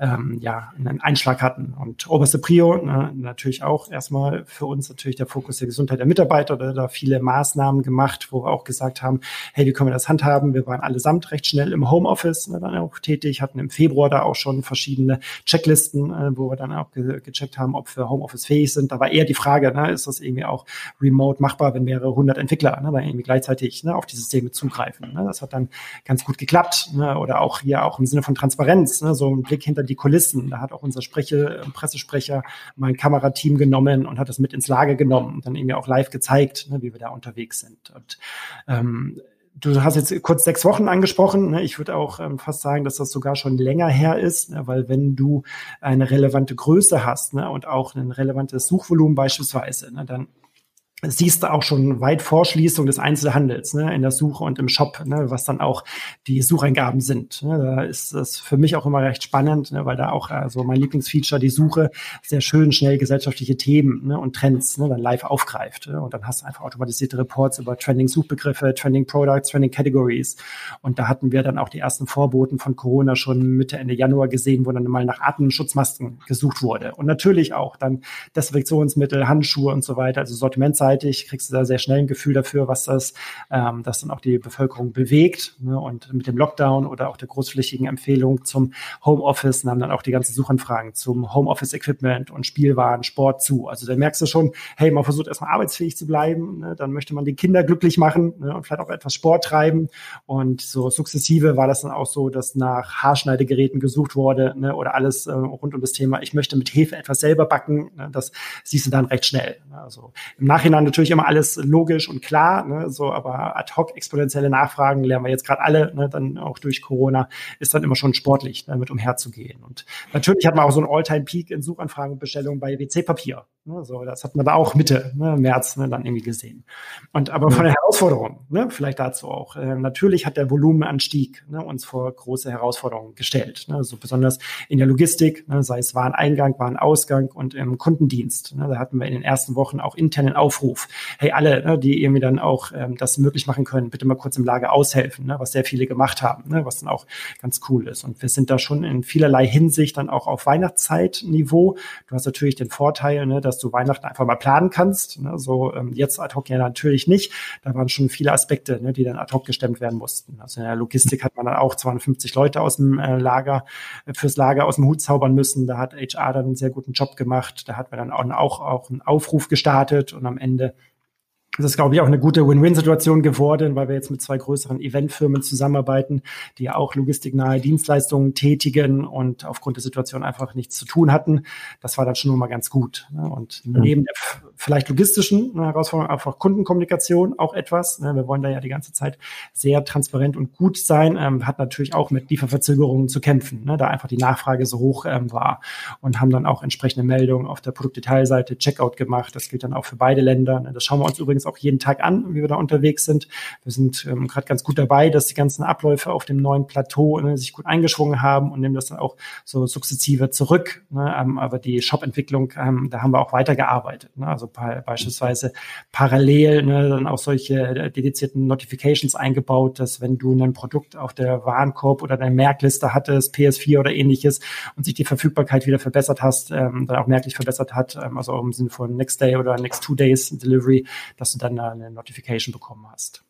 ähm, ja, einen Einschlag hatten. Und oberste Prio natürlich auch erstmal für uns natürlich der Fokus der Gesundheit der Mitarbeiter oder da viele Maßnahmen gemacht, wo wir auch gesagt haben, hey, wie können wir das handhaben? Wir waren allesamt recht schnell im Homeoffice ne, dann auch tätig, hatten im Februar da auch schon verschiedene Checklisten, äh, wo wir dann auch ge gecheckt haben, ob wir Homeoffice fähig sind. Da war eher die Frage, ne, ist das irgendwie auch remote machbar, wenn mehrere hundert Entwickler ne, dann irgendwie gleichzeitig ne, auf die Systeme zugreifen. Ne? Das hat dann ganz gut geklappt. Ne? Oder auch hier auch im Sinne von Transparenz, ne? so ein Blick hinter die Kulissen. Da hat auch unser Spreche, äh, Pressesprecher mein Kamerateam genommen und hat das mit ins Lager genommen und dann irgendwie auch live gezeigt, ne, wie wir da unterwegs sind. Und ähm, du hast jetzt kurz sechs Wochen angesprochen. Ne? Ich würde auch ähm, fast sagen, dass das sogar schon länger her ist, ne? weil wenn du eine relevante Größe hast ne? und auch ein relevantes Suchvolumen beispielsweise, dann siehst du auch schon weit vor Schließung des Einzelhandels ne, in der Suche und im Shop, ne, was dann auch die Sucheingaben sind. Ne. Da ist das für mich auch immer recht spannend, ne, weil da auch also mein Lieblingsfeature, die Suche, sehr schön schnell gesellschaftliche Themen ne, und Trends ne, dann live aufgreift. Ne, und dann hast du einfach automatisierte Reports über Trending-Suchbegriffe, Trending Products, Trending Categories. Und da hatten wir dann auch die ersten Vorboten von Corona schon Mitte, Ende Januar gesehen, wo dann mal nach Atemschutzmasken gesucht wurde. Und natürlich auch dann Desinfektionsmittel, Handschuhe und so weiter, also Sortimentzeit gleichzeitig kriegst du da sehr schnell ein Gefühl dafür, was das, ähm, das dann auch die Bevölkerung bewegt. Ne? Und mit dem Lockdown oder auch der großflächigen Empfehlung zum Homeoffice nahmen dann auch die ganzen Suchanfragen zum Homeoffice-Equipment und Spielwaren, Sport zu. Also da merkst du schon, hey, man versucht erstmal arbeitsfähig zu bleiben, ne? dann möchte man die Kinder glücklich machen ne? und vielleicht auch etwas Sport treiben. Und so sukzessive war das dann auch so, dass nach Haarschneidegeräten gesucht wurde ne? oder alles äh, rund um das Thema, ich möchte mit Hefe etwas selber backen. Ne? Das siehst du dann recht schnell. Ne? Also im Nachhinein natürlich immer alles logisch und klar, ne, so, aber ad hoc exponentielle Nachfragen lernen wir jetzt gerade alle, ne, dann auch durch Corona, ist dann immer schon sportlich, damit umherzugehen. Und natürlich hat man auch so einen All-Time-Peak in Suchanfragen und Bestellungen bei WC-Papier. Ne, so, das hat man da auch Mitte, ne, März ne, dann irgendwie gesehen. Und aber von der Herausforderung, ne, vielleicht dazu auch. Äh, natürlich hat der Volumenanstieg ne, uns vor große Herausforderungen gestellt. Ne, so besonders in der Logistik, ne, sei es Wareneingang, Warenausgang und im Kundendienst. Ne, da hatten wir in den ersten Wochen auch internen Aufruf. Hey, alle, ne, die irgendwie dann auch ähm, das möglich machen können, bitte mal kurz im Lager aushelfen, ne, was sehr viele gemacht haben, ne, was dann auch ganz cool ist. Und wir sind da schon in vielerlei Hinsicht dann auch auf Weihnachtszeitniveau. Du hast natürlich den Vorteil, ne, dass dass du Weihnachten einfach mal planen kannst. Ne? So ähm, jetzt ad hoc ja natürlich nicht. Da waren schon viele Aspekte, ne, die dann ad hoc gestemmt werden mussten. Also in der Logistik hat man dann auch 250 Leute aus dem äh, Lager äh, fürs Lager aus dem Hut zaubern müssen. Da hat HR dann einen sehr guten Job gemacht. Da hat man dann auch, auch, auch einen Aufruf gestartet und am Ende das ist, glaube ich, auch eine gute Win-Win-Situation geworden, weil wir jetzt mit zwei größeren Eventfirmen zusammenarbeiten, die ja auch logistiknahe Dienstleistungen tätigen und aufgrund der Situation einfach nichts zu tun hatten. Das war dann schon mal ganz gut. Ne? Und ja. neben der vielleicht logistischen Herausforderung einfach Kundenkommunikation auch etwas. Ne? Wir wollen da ja die ganze Zeit sehr transparent und gut sein. Ähm, hat natürlich auch mit Lieferverzögerungen zu kämpfen, ne? da einfach die Nachfrage so hoch ähm, war und haben dann auch entsprechende Meldungen auf der Produktdetailseite Checkout gemacht. Das gilt dann auch für beide Länder. Das schauen wir uns übrigens uns auch jeden Tag an, wie wir da unterwegs sind. Wir sind ähm, gerade ganz gut dabei, dass die ganzen Abläufe auf dem neuen Plateau ne, sich gut eingeschwungen haben und nehmen das dann auch so sukzessive zurück. Ne? Ähm, aber die Shop-Entwicklung, ähm, da haben wir auch weitergearbeitet. Ne? Also beispielsweise parallel ne, dann auch solche äh, dedizierten Notifications eingebaut, dass wenn du ein Produkt auf der Warenkorb oder der Merkliste hattest, PS4 oder ähnliches, und sich die Verfügbarkeit wieder verbessert hast, ähm, dann auch merklich verbessert hat, ähm, also im Sinne von Next Day oder Next Two Days Delivery, dass du dann eine Notification bekommen hast.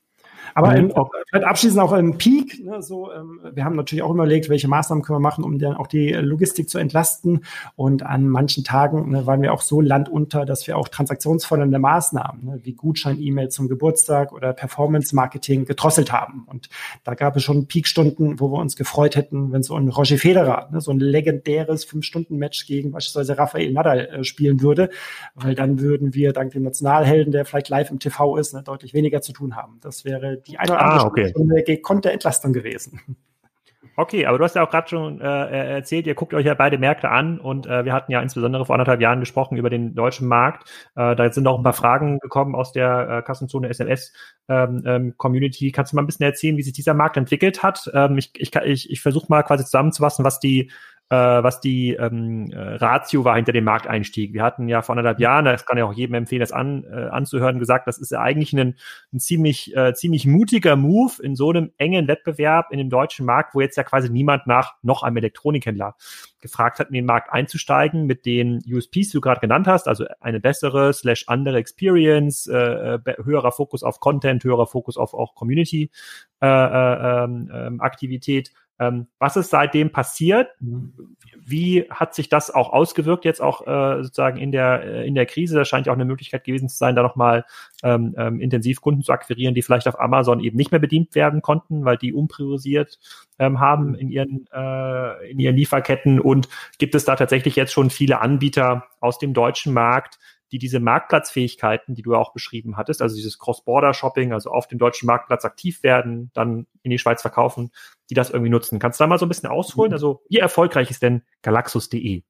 Aber in, vielleicht abschließend auch im Peak, ne, so, ähm, wir haben natürlich auch überlegt, welche Maßnahmen können wir machen, um dann auch die Logistik zu entlasten. Und an manchen Tagen ne, waren wir auch so landunter, dass wir auch transaktionsfördernde Maßnahmen, ne, wie Gutschein-E-Mail zum Geburtstag oder Performance-Marketing gedrosselt haben. Und da gab es schon Peakstunden, wo wir uns gefreut hätten, wenn so ein Roger Federer, ne, so ein legendäres Fünf-Stunden-Match gegen beispielsweise Rafael Nadal äh, spielen würde, weil dann würden wir dank dem Nationalhelden, der vielleicht live im TV ist, ne, deutlich weniger zu tun haben. Das wäre die eine oder andere ah, okay. Stunde gekonnte Entlastung gewesen. Okay, aber du hast ja auch gerade schon äh, erzählt, ihr guckt euch ja beide Märkte an und äh, wir hatten ja insbesondere vor anderthalb Jahren gesprochen über den deutschen Markt. Äh, da sind auch ein paar Fragen gekommen aus der äh, Kassenzone SMS ähm, ähm, Community. Kannst du mal ein bisschen erzählen, wie sich dieser Markt entwickelt hat? Ähm, ich ich, ich, ich versuche mal quasi zusammenzufassen, was die äh, was die ähm, äh, Ratio war hinter dem Markteinstieg. Wir hatten ja vor anderthalb Jahren, das kann ja auch jedem empfehlen, das an, äh, anzuhören, gesagt, das ist ja eigentlich ein, ein ziemlich, äh, ziemlich mutiger Move in so einem engen Wettbewerb in dem deutschen Markt, wo jetzt ja quasi niemand nach noch einem Elektronikhändler gefragt hat, in den Markt einzusteigen mit den USPs, die du gerade genannt hast, also eine bessere slash andere Experience, äh, äh höherer Fokus auf Content, höherer Fokus auf auch Community äh, äh, äh, Aktivität ähm, was ist seitdem passiert? Wie hat sich das auch ausgewirkt jetzt auch äh, sozusagen in der äh, in der Krise? Das scheint ja auch eine Möglichkeit gewesen zu sein, da nochmal ähm, ähm, intensiv Kunden zu akquirieren, die vielleicht auf Amazon eben nicht mehr bedient werden konnten, weil die umpriorisiert ähm, haben in ihren äh, in ihren Lieferketten. Und gibt es da tatsächlich jetzt schon viele Anbieter aus dem deutschen Markt, die diese Marktplatzfähigkeiten, die du auch beschrieben hattest, also dieses Cross-Border-Shopping, also auf dem deutschen Marktplatz aktiv werden, dann in die Schweiz verkaufen, die das irgendwie nutzen. Kannst du da mal so ein bisschen ausholen? Mhm. Also wie erfolgreich ist denn Galaxus.de?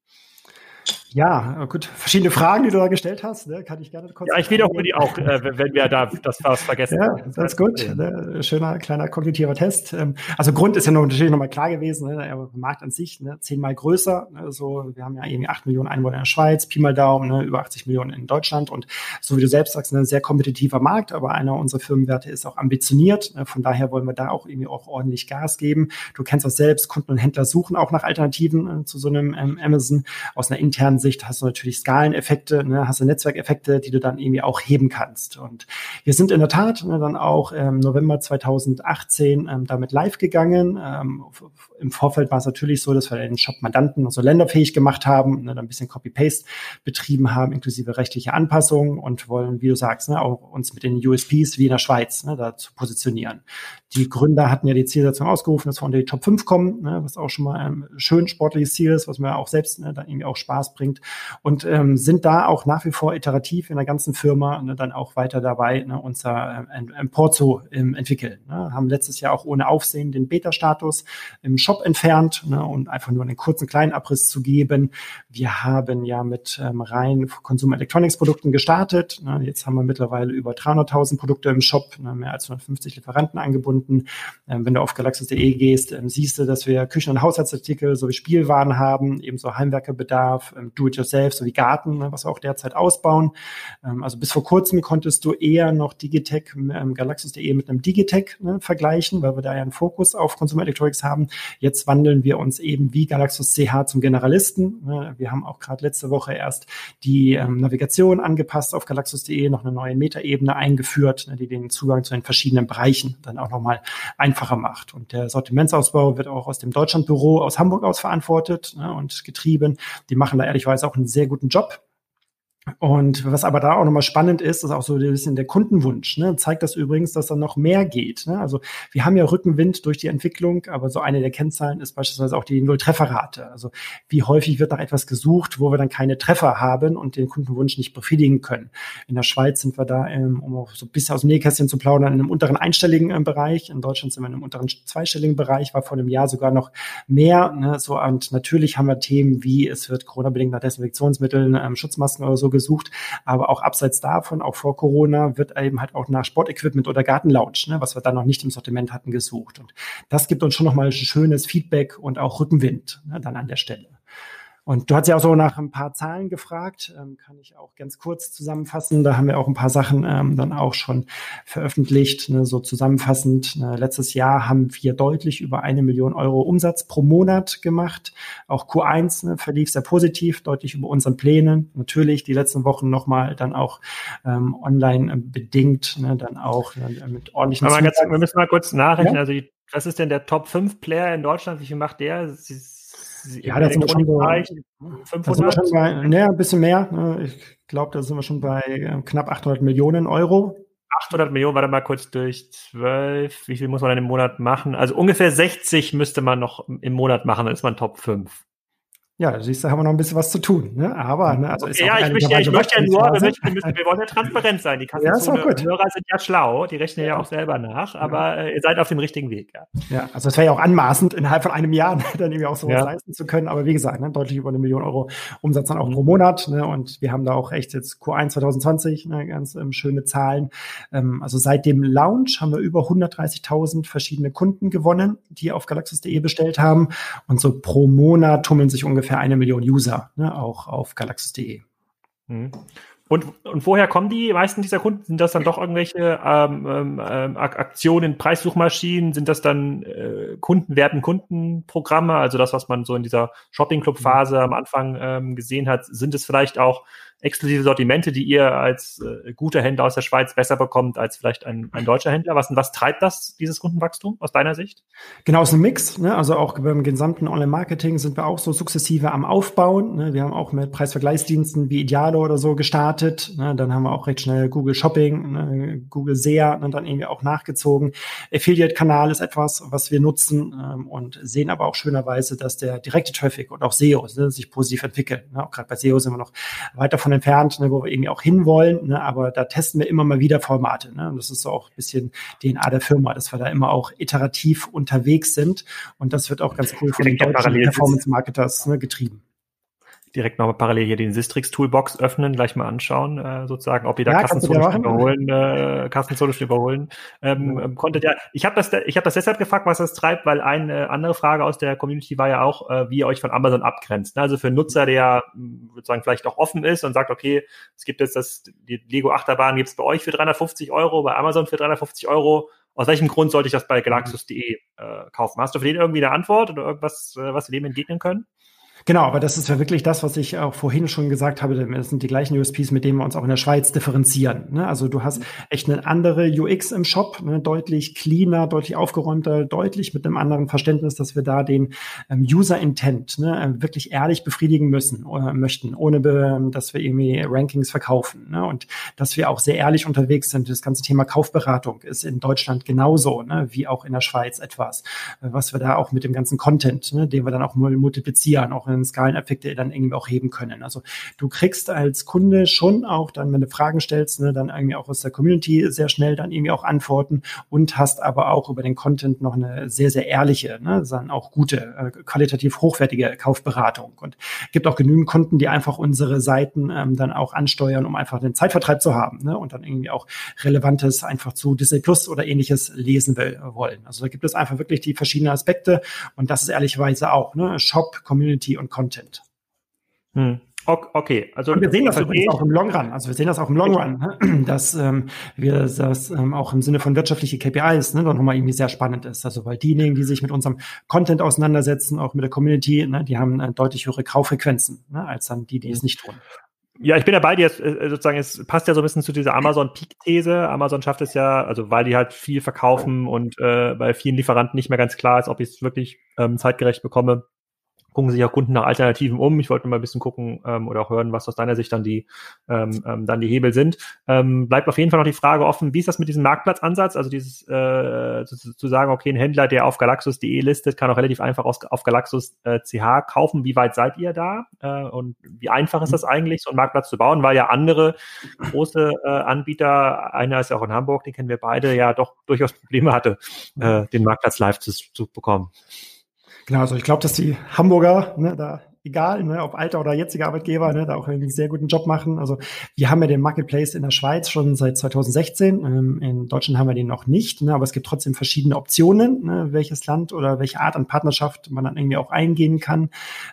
Ja, gut. Verschiedene Fragen, die du da gestellt hast, ne? kann ich gerne kurz. Ja, ich wiederhole die auch, äh, wenn wir da das was vergessen. Ja, das ist gut. Ne? Schöner kleiner kognitiver Test. Ähm, also Grund ist ja noch, natürlich nochmal klar gewesen, ne? der Markt an sich ne? zehnmal größer. Ne? So, wir haben ja irgendwie acht Millionen Einwohner in der Schweiz, Pi mal Daumen, ne? über 80 Millionen in Deutschland und so wie du selbst sagst, ein sehr kompetitiver Markt, aber einer unserer Firmenwerte ist auch ambitioniert. Ne? Von daher wollen wir da auch irgendwie auch ordentlich Gas geben. Du kennst das selbst, Kunden und Händler suchen auch nach Alternativen äh, zu so einem ähm, Amazon aus einer internen Sicht hast du natürlich Skaleneffekte, ne, hast du Netzwerkeffekte, die du dann irgendwie auch heben kannst. Und wir sind in der Tat ne, dann auch im November 2018 ähm, damit live gegangen. Ähm, Im Vorfeld war es natürlich so, dass wir den Shop-Mandanten also länderfähig gemacht haben, ne, dann ein bisschen Copy-Paste betrieben haben, inklusive rechtliche Anpassungen und wollen, wie du sagst, ne, auch uns mit den USPs wie in der Schweiz ne, da zu positionieren. Die Gründer hatten ja die Zielsetzung ausgerufen, dass wir unter die Top 5 kommen, ne, was auch schon mal ein schön sportliches Ziel ist, was mir auch selbst ne, dann irgendwie auch Spaß bringt und ähm, sind da auch nach wie vor iterativ in der ganzen Firma ne, dann auch weiter dabei, ne, unser äh, Import zu ähm, entwickeln. Ne. Haben letztes Jahr auch ohne Aufsehen den Beta-Status im Shop entfernt ne, und einfach nur einen kurzen kleinen Abriss zu geben. Wir haben ja mit ähm, rein Consumer Electronics Produkten gestartet. Ne. Jetzt haben wir mittlerweile über 300.000 Produkte im Shop, ne, mehr als 150 Lieferanten angebunden. Ähm, wenn du auf galaxus.de gehst, ähm, siehst du, dass wir Küchen- und Haushaltsartikel sowie Spielwaren haben, ebenso Heimwerkerbedarf, ähm, Do-it-yourself sowie Garten, ne, was wir auch derzeit ausbauen. Ähm, also bis vor kurzem konntest du eher noch Digitech, ähm, galaxus.de mit einem Digitech ne, vergleichen, weil wir da ja einen Fokus auf Consumer Electronics haben. Jetzt wandeln wir uns eben wie Galaxus CH zum Generalisten. Ne. Wir haben auch gerade letzte Woche erst die ähm, Navigation angepasst auf galaxus.de, noch eine neue Metaebene eingeführt, ne, die den Zugang zu den verschiedenen Bereichen dann auch nochmal einfacher macht. Und der Sortimentsausbau wird auch aus dem Deutschlandbüro aus Hamburg aus verantwortet und getrieben. Die machen da auch einen sehr guten Job. Und was aber da auch nochmal spannend ist, ist auch so ein bisschen der Kundenwunsch. Ne? Zeigt das übrigens, dass da noch mehr geht. Ne? Also wir haben ja Rückenwind durch die Entwicklung, aber so eine der Kennzahlen ist beispielsweise auch die Nulltrefferrate. Also wie häufig wird nach etwas gesucht, wo wir dann keine Treffer haben und den Kundenwunsch nicht befriedigen können. In der Schweiz sind wir da, ähm, um auch so ein bisschen aus dem Nähkästchen zu plaudern, in einem unteren einstelligen äh, Bereich. In Deutschland sind wir in einem unteren zweistelligen Bereich, war vor einem Jahr sogar noch mehr. Ne? So, und natürlich haben wir Themen wie, es wird Corona-bedingt nach Desinfektionsmitteln, ähm, Schutzmasken oder so gesucht. Aber auch abseits davon, auch vor Corona, wird eben halt auch nach Sportequipment oder Gartenlounge, ne, was wir da noch nicht im Sortiment hatten, gesucht. Und das gibt uns schon nochmal schönes Feedback und auch Rückenwind ne, dann an der Stelle. Und du hast ja auch so nach ein paar Zahlen gefragt, ähm, kann ich auch ganz kurz zusammenfassen. Da haben wir auch ein paar Sachen ähm, dann auch schon veröffentlicht. Ne, so zusammenfassend, ne, letztes Jahr haben wir deutlich über eine Million Euro Umsatz pro Monat gemacht. Auch Q1 ne, verlief sehr positiv, deutlich über unseren Plänen. Natürlich die letzten Wochen nochmal dann auch ähm, online bedingt, ne, dann auch ne, mit ordentlichen Aber ganz, Wir müssen mal kurz nachrechnen. Ja? Also die, was ist denn der Top 5 Player in Deutschland? Wie viel macht der? Sie, ja, da sind wir schon, so, 500? Sind wir schon bei, ne, ein bisschen mehr. Ne? Ich glaube, da sind wir schon bei äh, knapp 800 Millionen Euro. 800 Millionen, warte mal kurz durch 12. Wie viel muss man dann im Monat machen? Also ungefähr 60 müsste man noch im Monat machen, dann ist man Top 5. Ja, da siehst du, haben wir noch ein bisschen was zu tun. Ne? Aber, ne, also ja, ich möchte, ja, ich möchte ja nur, wir, möchten, wir, wollen ja transparent sein. Die Hörer sind ja schlau, die rechnen ja, ja auch selber nach, aber äh, ihr seid auf dem richtigen Weg. Ja, ja also es wäre ja auch anmaßend, innerhalb von einem Jahr dann irgendwie auch sowas ja. leisten zu können. Aber wie gesagt, ne, deutlich über eine Million Euro Umsatz dann auch mhm. pro Monat. Ne? Und wir haben da auch echt jetzt Q1 2020 ne, ganz ähm, schöne Zahlen. Ähm, also seit dem Launch haben wir über 130.000 verschiedene Kunden gewonnen, die auf galaxus.de bestellt haben. Und so pro Monat tummeln sich ungefähr ungefähr eine Million User, ne, auch auf galaxis.de. Mhm. Und, und woher kommen die meisten dieser Kunden? Sind das dann doch irgendwelche ähm, ähm, ähm Aktionen, Preissuchmaschinen? Sind das dann äh, Kundenwerten, Kundenprogramme? Also das, was man so in dieser Shopping-Club-Phase am Anfang ähm, gesehen hat. Sind es vielleicht auch exklusive Sortimente, die ihr als äh, guter Händler aus der Schweiz besser bekommt als vielleicht ein, ein deutscher Händler? Was, was treibt das, dieses Kundenwachstum aus deiner Sicht? Genau, es ist ein Mix. Ne? Also auch beim gesamten Online-Marketing sind wir auch so sukzessive am Aufbauen. Ne? Wir haben auch mit Preisvergleichsdiensten wie Idealo oder so gestartet. Ne? Dann haben wir auch recht schnell Google Shopping, ne? Google SEA und dann irgendwie auch nachgezogen. Affiliate-Kanal ist etwas, was wir nutzen ähm, und sehen aber auch schönerweise, dass der direkte Traffic und auch SEO ne, sich positiv entwickeln. Ne? Auch gerade bei SEO sind wir noch weiter von entfernt, ne, wo wir irgendwie auch hinwollen. Ne, aber da testen wir immer mal wieder Formate. Ne, und das ist so auch ein bisschen DNA der Firma, dass wir da immer auch iterativ unterwegs sind. Und das wird auch ganz cool von den deutschen Performance-Marketers ne, getrieben direkt nochmal parallel hier den Sistrix Toolbox öffnen, gleich mal anschauen, äh, sozusagen, ob ihr da ja, Kassenzone überholen, äh, Kassenzone überholen ähm, ja. Ähm, konntet. Ja, ich habe das, ich habe das deshalb gefragt, was das treibt, weil eine andere Frage aus der Community war ja auch, äh, wie ihr euch von Amazon abgrenzt. Ne? Also für einen Nutzer, der sozusagen vielleicht auch offen ist und sagt, okay, es gibt jetzt das, die Lego Achterbahn gibt's bei euch für 350 Euro, bei Amazon für 350 Euro. Aus welchem Grund sollte ich das bei galaxus.de äh, kaufen? Hast du für den irgendwie eine Antwort oder irgendwas, äh, was wir dem entgegnen können? Genau, aber das ist ja wirklich das, was ich auch vorhin schon gesagt habe. Das sind die gleichen USPs, mit denen wir uns auch in der Schweiz differenzieren. Ne? Also du hast echt eine andere UX im Shop, ne? deutlich cleaner, deutlich aufgeräumter, deutlich mit einem anderen Verständnis, dass wir da den ähm, User Intent ne? wirklich ehrlich befriedigen müssen oder äh, möchten, ohne dass wir irgendwie Rankings verkaufen. Ne? Und dass wir auch sehr ehrlich unterwegs sind. Das ganze Thema Kaufberatung ist in Deutschland genauso, ne? wie auch in der Schweiz etwas, äh, was wir da auch mit dem ganzen Content, ne? den wir dann auch multiplizieren, auch in Skaleneffekte dann irgendwie auch heben können. Also du kriegst als Kunde schon auch dann, wenn du Fragen stellst, ne, dann irgendwie auch aus der Community sehr schnell dann irgendwie auch Antworten und hast aber auch über den Content noch eine sehr, sehr ehrliche, ne, dann auch gute, äh, qualitativ hochwertige Kaufberatung. Und gibt auch genügend Kunden, die einfach unsere Seiten ähm, dann auch ansteuern, um einfach den Zeitvertreib zu haben ne, und dann irgendwie auch Relevantes einfach zu Disney Plus oder ähnliches lesen will, wollen. Also da gibt es einfach wirklich die verschiedenen Aspekte und das ist ehrlicherweise auch ne, Shop, Community und und Content. Hm. Okay, also und wir sehen das übrigens auch im Long Run. Also wir sehen das auch im Long Run, ne? dass ähm, wir das ähm, auch im Sinne von wirtschaftliche KPIs ne, dann nochmal irgendwie sehr spannend ist. Also weil diejenigen, die sich mit unserem Content auseinandersetzen, auch mit der Community, ne, die haben äh, deutlich höhere Kauffrequenzen ne, als dann die, die es nicht tun. Ja, ich bin dabei, die jetzt äh, sozusagen, es passt ja so ein bisschen zu dieser Amazon-Peak-These. Amazon schafft es ja, also weil die halt viel verkaufen und äh, bei vielen Lieferanten nicht mehr ganz klar ist, ob ich es wirklich ähm, zeitgerecht bekomme, gucken sich auch Kunden nach Alternativen um. Ich wollte mal ein bisschen gucken ähm, oder auch hören, was aus deiner Sicht dann die ähm, ähm, dann die Hebel sind. Ähm, bleibt auf jeden Fall noch die Frage offen, wie ist das mit diesem Marktplatzansatz? Also dieses äh, zu, zu sagen, okay, ein Händler, der auf galaxus.de listet, kann auch relativ einfach aus, auf galaxus.ch äh, kaufen. Wie weit seid ihr da? Äh, und wie einfach ist das eigentlich, so einen Marktplatz zu bauen? Weil ja andere große äh, Anbieter, einer ist ja auch in Hamburg, den kennen wir beide, ja doch durchaus Probleme hatte, äh, den Marktplatz live zu, zu bekommen. Genau, also ich glaube, dass die Hamburger ne, da egal, ne, ob alter oder jetziger Arbeitgeber, ne, da auch einen sehr guten Job machen. Also wir haben ja den Marketplace in der Schweiz schon seit 2016. Ähm, in Deutschland haben wir den noch nicht, ne, aber es gibt trotzdem verschiedene Optionen, ne, welches Land oder welche Art an Partnerschaft man dann irgendwie auch eingehen kann.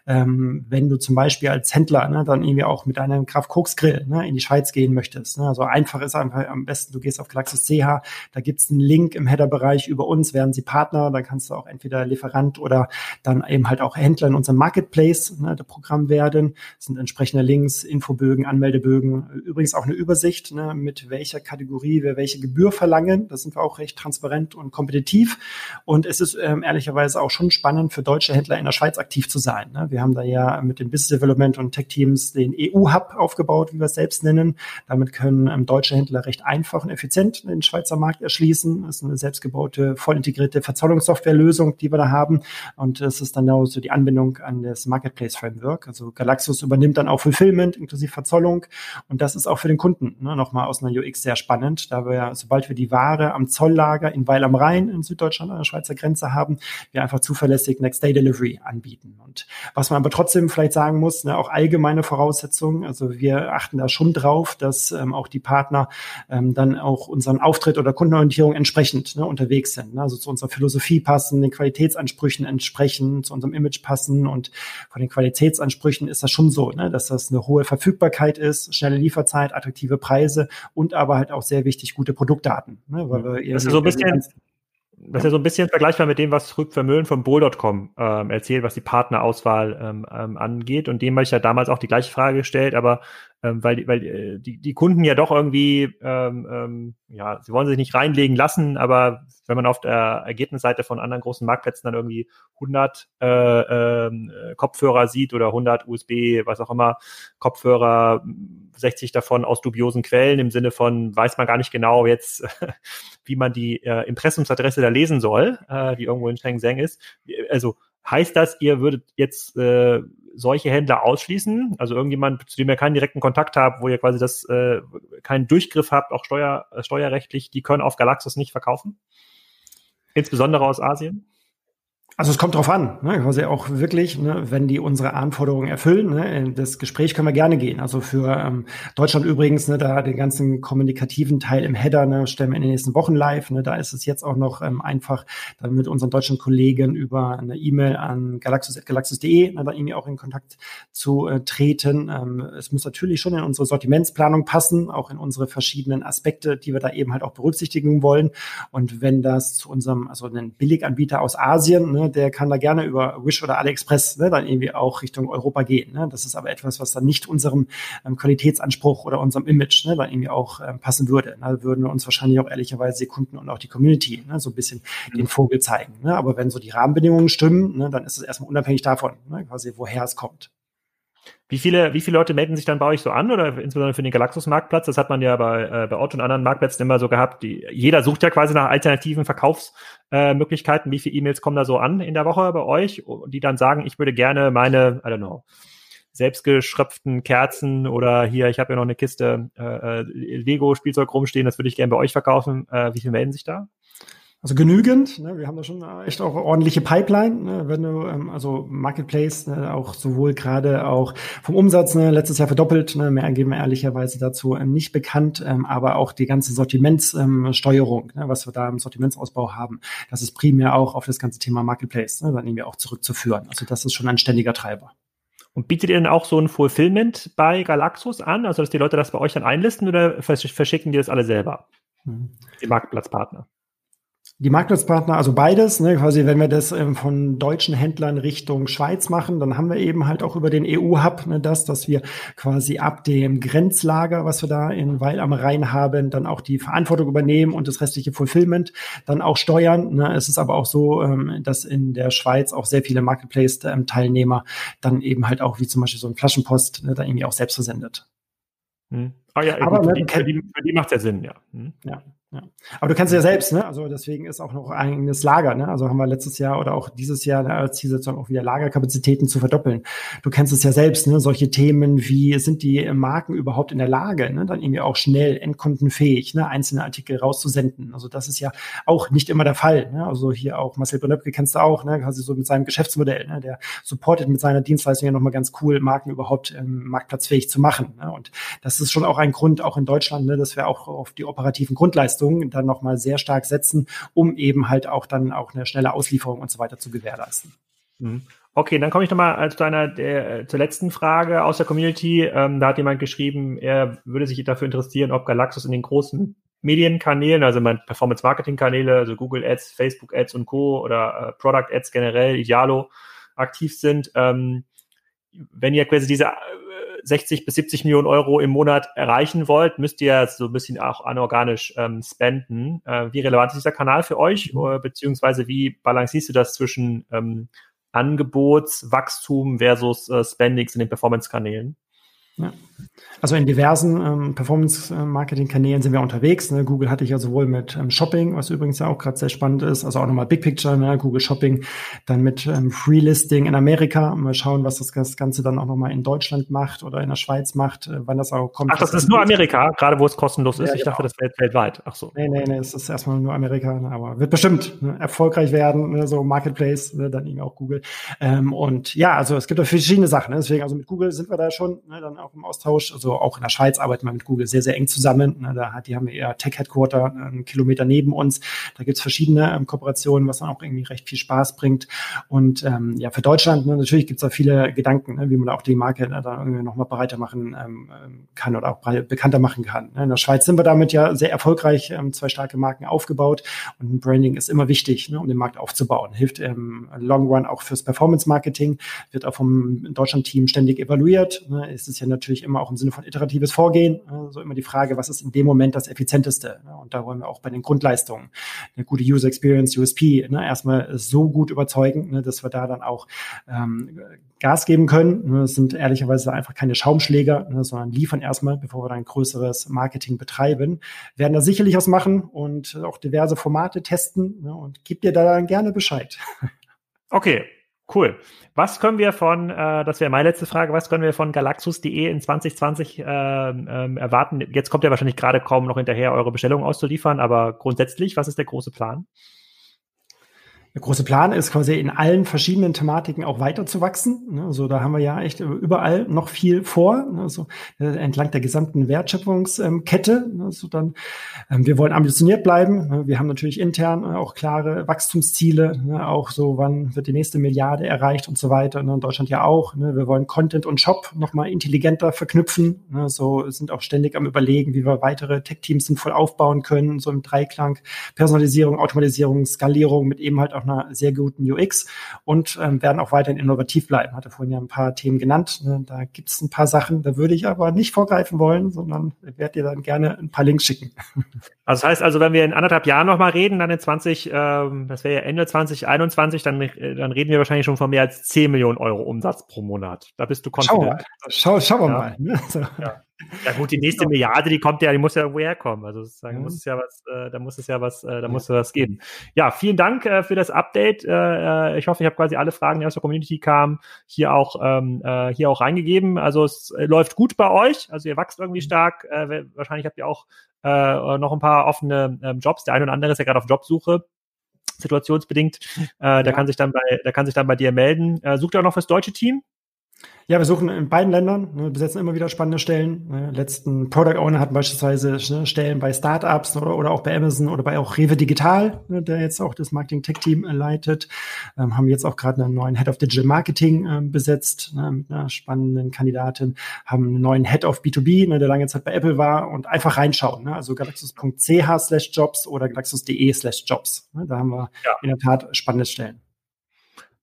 Ähm, wenn du zum Beispiel als Händler ne, dann irgendwie auch mit einem Kraft Koks Grill ne, in die Schweiz gehen möchtest. Ne, also einfach ist einfach am besten, du gehst auf Galaxis CH, da gibt's einen Link im Header-Bereich über uns, werden sie Partner, dann kannst du auch entweder Lieferant oder dann eben halt auch Händler in unserem Marketplace ne, Programm werden. Das sind entsprechende Links, Infobögen, Anmeldebögen. Übrigens auch eine Übersicht, ne, mit welcher Kategorie wir welche Gebühr verlangen. Da sind wir auch recht transparent und kompetitiv. Und es ist ähm, ehrlicherweise auch schon spannend für deutsche Händler in der Schweiz aktiv zu sein. Ne? Wir haben da ja mit dem Business Development und Tech Teams den EU-Hub aufgebaut, wie wir es selbst nennen. Damit können ähm, deutsche Händler recht einfach und effizient den Schweizer Markt erschließen. Das ist eine selbstgebaute, voll integrierte Verzahlungssoftwarelösung, die wir da haben. Und es ist dann auch so die Anbindung an das Marketplace Framework. Also Galaxus übernimmt dann auch Fulfillment inklusive Verzollung. Und das ist auch für den Kunden ne, nochmal aus einer UX sehr spannend, da wir, sobald wir die Ware am Zolllager in Weil am Rhein in Süddeutschland an der Schweizer Grenze haben, wir einfach zuverlässig Next Day Delivery anbieten. Und was man aber trotzdem vielleicht sagen muss, ne, auch allgemeine Voraussetzungen. Also wir achten da schon drauf, dass ähm, auch die Partner ähm, dann auch unseren Auftritt oder Kundenorientierung entsprechend ne, unterwegs sind. Ne? Also zu unserer Philosophie passen, den Qualitätsansprüchen entsprechen, zu unserem Image passen und von den Qualitätsansprüchen ist das schon so, ne, dass das eine hohe Verfügbarkeit ist, schnelle Lieferzeit, attraktive Preise und aber halt auch sehr wichtig gute Produktdaten. Ne, weil wir das ist so ein bisschen das ist ja so ein bisschen vergleichbar mit dem, was Rück Vermöhlen von Bull.com ähm, erzählt, was die Partnerauswahl ähm, ähm, angeht. Und dem habe ich ja damals auch die gleiche Frage gestellt, aber ähm, weil, weil äh, die, die Kunden ja doch irgendwie, ähm, ähm, ja, sie wollen sich nicht reinlegen lassen, aber wenn man auf der Ergebnisseite von anderen großen Marktplätzen dann irgendwie 100 äh, äh, Kopfhörer sieht oder 100 USB, was auch immer, Kopfhörer, 60 davon aus dubiosen Quellen im Sinne von, weiß man gar nicht genau jetzt, wie man die äh, Impressumsadresse da lesen soll, äh, die irgendwo in Shenzhen ist. Also heißt das, ihr würdet jetzt äh, solche Händler ausschließen? Also irgendjemand, zu dem ihr keinen direkten Kontakt habt, wo ihr quasi das äh, keinen Durchgriff habt, auch steuer, äh, steuerrechtlich, die können auf Galaxus nicht verkaufen? Insbesondere aus Asien? Also es kommt drauf an, ne, quasi auch wirklich, ne, wenn die unsere Anforderungen erfüllen. Ne, das Gespräch können wir gerne gehen. Also für ähm, Deutschland übrigens, ne, da den ganzen kommunikativen Teil im Header ne, stellen wir in den nächsten Wochen live. Ne, da ist es jetzt auch noch ähm, einfach, dann mit unseren deutschen Kollegen über eine E-Mail an galaxus.galaxus.de ne, da irgendwie auch in Kontakt zu äh, treten. Ähm, es muss natürlich schon in unsere Sortimentsplanung passen, auch in unsere verschiedenen Aspekte, die wir da eben halt auch berücksichtigen wollen. Und wenn das zu unserem, also einen Billiganbieter aus Asien, ne, der kann da gerne über Wish oder AliExpress ne, dann irgendwie auch Richtung Europa gehen. Ne? Das ist aber etwas, was dann nicht unserem ähm, Qualitätsanspruch oder unserem Image ne, dann irgendwie auch ähm, passen würde. Ne? Da würden wir uns wahrscheinlich auch ehrlicherweise die Kunden und auch die Community ne, so ein bisschen mhm. den Vogel zeigen. Ne? Aber wenn so die Rahmenbedingungen stimmen, ne, dann ist es erstmal unabhängig davon, ne, quasi woher es kommt. Wie viele, wie viele Leute melden sich dann bei euch so an oder insbesondere für den Galaxus-Marktplatz? Das hat man ja bei, äh, bei Otto und anderen Marktplätzen immer so gehabt. Die, jeder sucht ja quasi nach alternativen Verkaufsmöglichkeiten. Äh, wie viele E-Mails kommen da so an in der Woche bei euch, die dann sagen, ich würde gerne meine, I don't know, selbstgeschröpften Kerzen oder hier, ich habe ja noch eine Kiste äh, äh Lego-Spielzeug rumstehen, das würde ich gerne bei euch verkaufen. Äh, wie viele melden sich da? Also genügend. Ne? Wir haben da schon echt auch ordentliche Pipeline. Ne? Wenn du ähm, also Marketplace ne? auch sowohl gerade auch vom Umsatz ne? letztes Jahr verdoppelt. Ne? Mehr geben wir ehrlicherweise dazu ähm, nicht bekannt, ähm, aber auch die ganze Sortimentssteuerung, ähm, ne? was wir da im Sortimentsausbau haben, das ist primär auch auf das ganze Thema Marketplace. Ne? Dann nehmen wir auch zurückzuführen. Also das ist schon ein ständiger Treiber. Und bietet ihr denn auch so ein Fulfillment bei Galaxus an, also dass die Leute das bei euch dann einlisten oder verschicken die das alle selber? Mhm. Die Marktplatzpartner. Die Marktplatzpartner, also beides, ne, quasi, wenn wir das ähm, von deutschen Händlern Richtung Schweiz machen, dann haben wir eben halt auch über den EU-Hub ne, das, dass wir quasi ab dem Grenzlager, was wir da in Weil am Rhein haben, dann auch die Verantwortung übernehmen und das restliche Fulfillment dann auch steuern. Ne. Es ist aber auch so, ähm, dass in der Schweiz auch sehr viele Marketplace-Teilnehmer dann eben halt auch, wie zum Beispiel so ein Flaschenpost, ne, da irgendwie auch selbst versendet. Hm. Ah ja, aber gut, für, die, für, die, die macht ja Sinn, ja. Hm. Ja. Ja. Aber du kennst ja selbst, ne? Also deswegen ist auch noch ein eigenes Lager, ne? Also haben wir letztes Jahr oder auch dieses Jahr als Zielsetzung auch wieder Lagerkapazitäten zu verdoppeln. Du kennst es ja selbst, ne? Solche Themen wie sind die Marken überhaupt in der Lage, ne? Dann irgendwie auch schnell endkundenfähig, ne? Einzelne Artikel rauszusenden. Also das ist ja auch nicht immer der Fall. Ne? Also hier auch Marcel Brennöpke kennst du auch, ne? Quasi so mit seinem Geschäftsmodell, ne? Der supportet mit seiner Dienstleistung ja nochmal ganz cool, Marken überhaupt ähm, marktplatzfähig zu machen. Ne? Und das ist schon auch ein Grund, auch in Deutschland, ne? dass wir auch auf die operativen Grundleistungen Leistungen dann nochmal sehr stark setzen, um eben halt auch dann auch eine schnelle Auslieferung und so weiter zu gewährleisten. Mhm. Okay, dann komme ich nochmal zu einer der, zur letzten Frage aus der Community. Ähm, da hat jemand geschrieben, er würde sich dafür interessieren, ob Galaxus in den großen Medienkanälen, also mein Performance-Marketing-Kanäle, also Google Ads, Facebook Ads und Co. oder äh, Product Ads generell, Idealo, aktiv sind. Ähm, wenn ihr quasi diese 60 bis 70 Millionen Euro im Monat erreichen wollt, müsst ihr so ein bisschen auch anorganisch ähm, spenden. Äh, wie relevant ist dieser Kanal für euch? Mhm. Beziehungsweise wie balancierst du das zwischen ähm, Angebotswachstum versus äh, Spendings in den Performance-Kanälen? Ja. Also in diversen ähm, Performance-Marketing-Kanälen sind wir unterwegs. Ne? Google hatte ich ja sowohl mit ähm, Shopping, was übrigens ja auch gerade sehr spannend ist, also auch nochmal Big Picture, ne? Google Shopping, dann mit ähm, Free-Listing in Amerika. Mal schauen, was das Ganze dann auch nochmal in Deutschland macht oder in der Schweiz macht, äh, wann das auch kommt. Ach, das ist nur Amerika, gerade wo es kostenlos ist. Ja, ich genau. dachte, das wäre weltweit. Ach so. Nee, nee, nee, es ist erstmal nur Amerika, ne? aber wird bestimmt ne? erfolgreich werden, ne? so Marketplace, ne? dann eben auch Google. Ähm, und ja, also es gibt da verschiedene Sachen. Ne? Deswegen, also mit Google sind wir da schon ne? dann auch im Austausch. Also auch in der Schweiz arbeiten wir mit Google sehr, sehr eng zusammen. Ne, da hat, die haben eher Tech-Headquarter einen Kilometer neben uns. Da gibt's verschiedene ähm, Kooperationen, was dann auch irgendwie recht viel Spaß bringt. Und ähm, ja, für Deutschland, ne, natürlich gibt's da viele Gedanken, ne, wie man auch die Marke ne, da irgendwie nochmal breiter machen ähm, ähm, kann oder auch bekannter machen kann. Ne. In der Schweiz sind wir damit ja sehr erfolgreich, ähm, zwei starke Marken aufgebaut. Und Branding ist immer wichtig, ne, um den Markt aufzubauen. Hilft im Long Run auch fürs Performance-Marketing, wird auch vom Deutschland-Team ständig evaluiert. Ne. Es ist ja natürlich immer auch im Sinne von iteratives Vorgehen. So also immer die Frage, was ist in dem Moment das effizienteste? Und da wollen wir auch bei den Grundleistungen eine gute User Experience, USP, ne, erstmal so gut überzeugen, ne, dass wir da dann auch ähm, Gas geben können. Das sind ehrlicherweise einfach keine Schaumschläger, ne, sondern liefern erstmal, bevor wir dann größeres Marketing betreiben. Werden da sicherlich was machen und auch diverse Formate testen ne, und gib dir da dann gerne Bescheid. Okay, Cool. Was können wir von, äh, das wäre meine letzte Frage, was können wir von galaxus.de in 2020 äh, ähm, erwarten? Jetzt kommt ja wahrscheinlich gerade kaum noch hinterher, eure Bestellungen auszuliefern, aber grundsätzlich, was ist der große Plan? Der große Plan ist quasi in allen verschiedenen Thematiken auch weiter zu wachsen. Also da haben wir ja echt überall noch viel vor, also entlang der gesamten Wertschöpfungskette. Also dann, ähm, wir wollen ambitioniert bleiben. Wir haben natürlich intern auch klare Wachstumsziele, auch so, wann wird die nächste Milliarde erreicht und so weiter. In Deutschland ja auch. Wir wollen Content und Shop nochmal intelligenter verknüpfen. So sind auch ständig am überlegen, wie wir weitere Tech-Teams sinnvoll aufbauen können, so im Dreiklang Personalisierung, Automatisierung, Skalierung mit eben halt auch auch einer sehr guten UX und ähm, werden auch weiterhin innovativ bleiben. Hatte vorhin ja ein paar Themen genannt. Ne? Da gibt es ein paar Sachen, da würde ich aber nicht vorgreifen wollen, sondern werde dir dann gerne ein paar Links schicken. Also das heißt also, wenn wir in anderthalb Jahren nochmal reden, dann in 20, ähm, das wäre ja Ende 2021, dann, dann reden wir wahrscheinlich schon von mehr als 10 Millionen Euro Umsatz pro Monat. Da bist du confident. Schau, schau, schauen wir ja. mal. Ne? So. Ja. Ja gut, die nächste Milliarde, die kommt ja, die muss ja irgendwo herkommen. Also sozusagen mhm. muss es ja was, äh, da muss es ja was, äh, da muss es was geben. Ja, vielen Dank äh, für das Update. Äh, äh ich hoffe, ich habe quasi alle Fragen, die aus der Community kamen, hier auch ähm, äh, hier auch reingegeben. Also es äh, läuft gut bei euch. Also ihr wächst irgendwie mhm. stark. Äh, wahrscheinlich habt ihr auch äh, noch ein paar offene äh, Jobs. Der eine oder andere ist ja gerade auf Jobsuche situationsbedingt. Äh, ja. Da kann sich dann bei, da kann sich dann bei dir melden. Äh, sucht ihr auch noch fürs deutsche Team? Ja, wir suchen in beiden Ländern, ne, besetzen immer wieder spannende Stellen. Ne, letzten Product Owner hatten beispielsweise ne, Stellen bei Startups oder, oder auch bei Amazon oder bei auch Rewe Digital, der jetzt auch das Marketing Tech Team äh, leitet. Ähm, haben jetzt auch gerade einen neuen Head of Digital Marketing äh, besetzt ne, mit einer spannenden Kandidatin. Haben einen neuen Head of B2B, ne, der lange Zeit bei Apple war und einfach reinschauen. Ne, also galaxus.ch slash jobs oder galaxus.de slash jobs. Da haben wir ja. in der Tat spannende Stellen.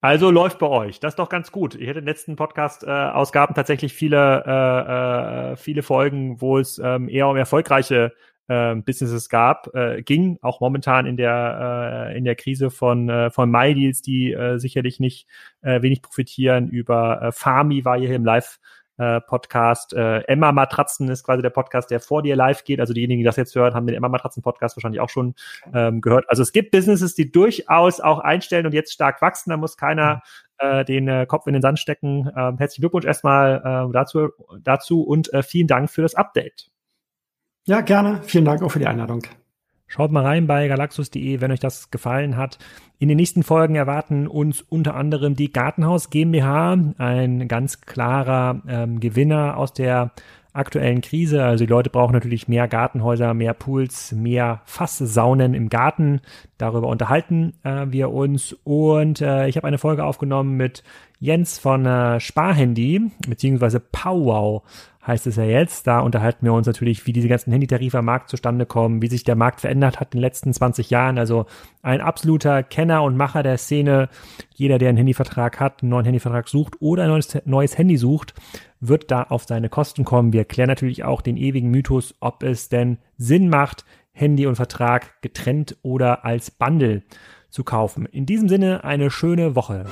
Also läuft bei euch. Das ist doch ganz gut. Ich hätte in den letzten Podcast-Ausgaben äh, tatsächlich viele, äh, äh, viele Folgen, wo es ähm, eher um erfolgreiche äh, Businesses gab, äh, ging, auch momentan in der, äh, in der Krise von, äh, von MyDeals, die äh, sicherlich nicht äh, wenig profitieren. Über äh, Farmi war hier im Live äh, Podcast. Äh, Emma Matratzen ist quasi der Podcast, der vor dir live geht. Also diejenigen, die das jetzt hören, haben den Emma Matratzen Podcast wahrscheinlich auch schon ähm, gehört. Also es gibt Businesses, die durchaus auch einstellen und jetzt stark wachsen. Da muss keiner äh, den äh, Kopf in den Sand stecken. Ähm, herzlichen Glückwunsch erstmal äh, dazu, dazu und äh, vielen Dank für das Update. Ja, gerne. Vielen Dank auch für die Einladung. Schaut mal rein bei galaxus.de, wenn euch das gefallen hat. In den nächsten Folgen erwarten uns unter anderem die Gartenhaus GmbH, ein ganz klarer ähm, Gewinner aus der aktuellen Krise. Also die Leute brauchen natürlich mehr Gartenhäuser, mehr Pools, mehr Fasssaunen im Garten. Darüber unterhalten äh, wir uns. Und äh, ich habe eine Folge aufgenommen mit Jens von äh, Sparhandy, beziehungsweise Powwow heißt es ja jetzt. Da unterhalten wir uns natürlich, wie diese ganzen Handytarife am Markt zustande kommen, wie sich der Markt verändert hat in den letzten 20 Jahren. Also ein absoluter Kenner und Macher der Szene. Jeder, der einen Handyvertrag hat, einen neuen Handyvertrag sucht oder ein neues, neues Handy sucht, wird da auf seine Kosten kommen. Wir klären natürlich auch den ewigen Mythos, ob es denn Sinn macht, Handy und Vertrag getrennt oder als Bundle zu kaufen. In diesem Sinne eine schöne Woche.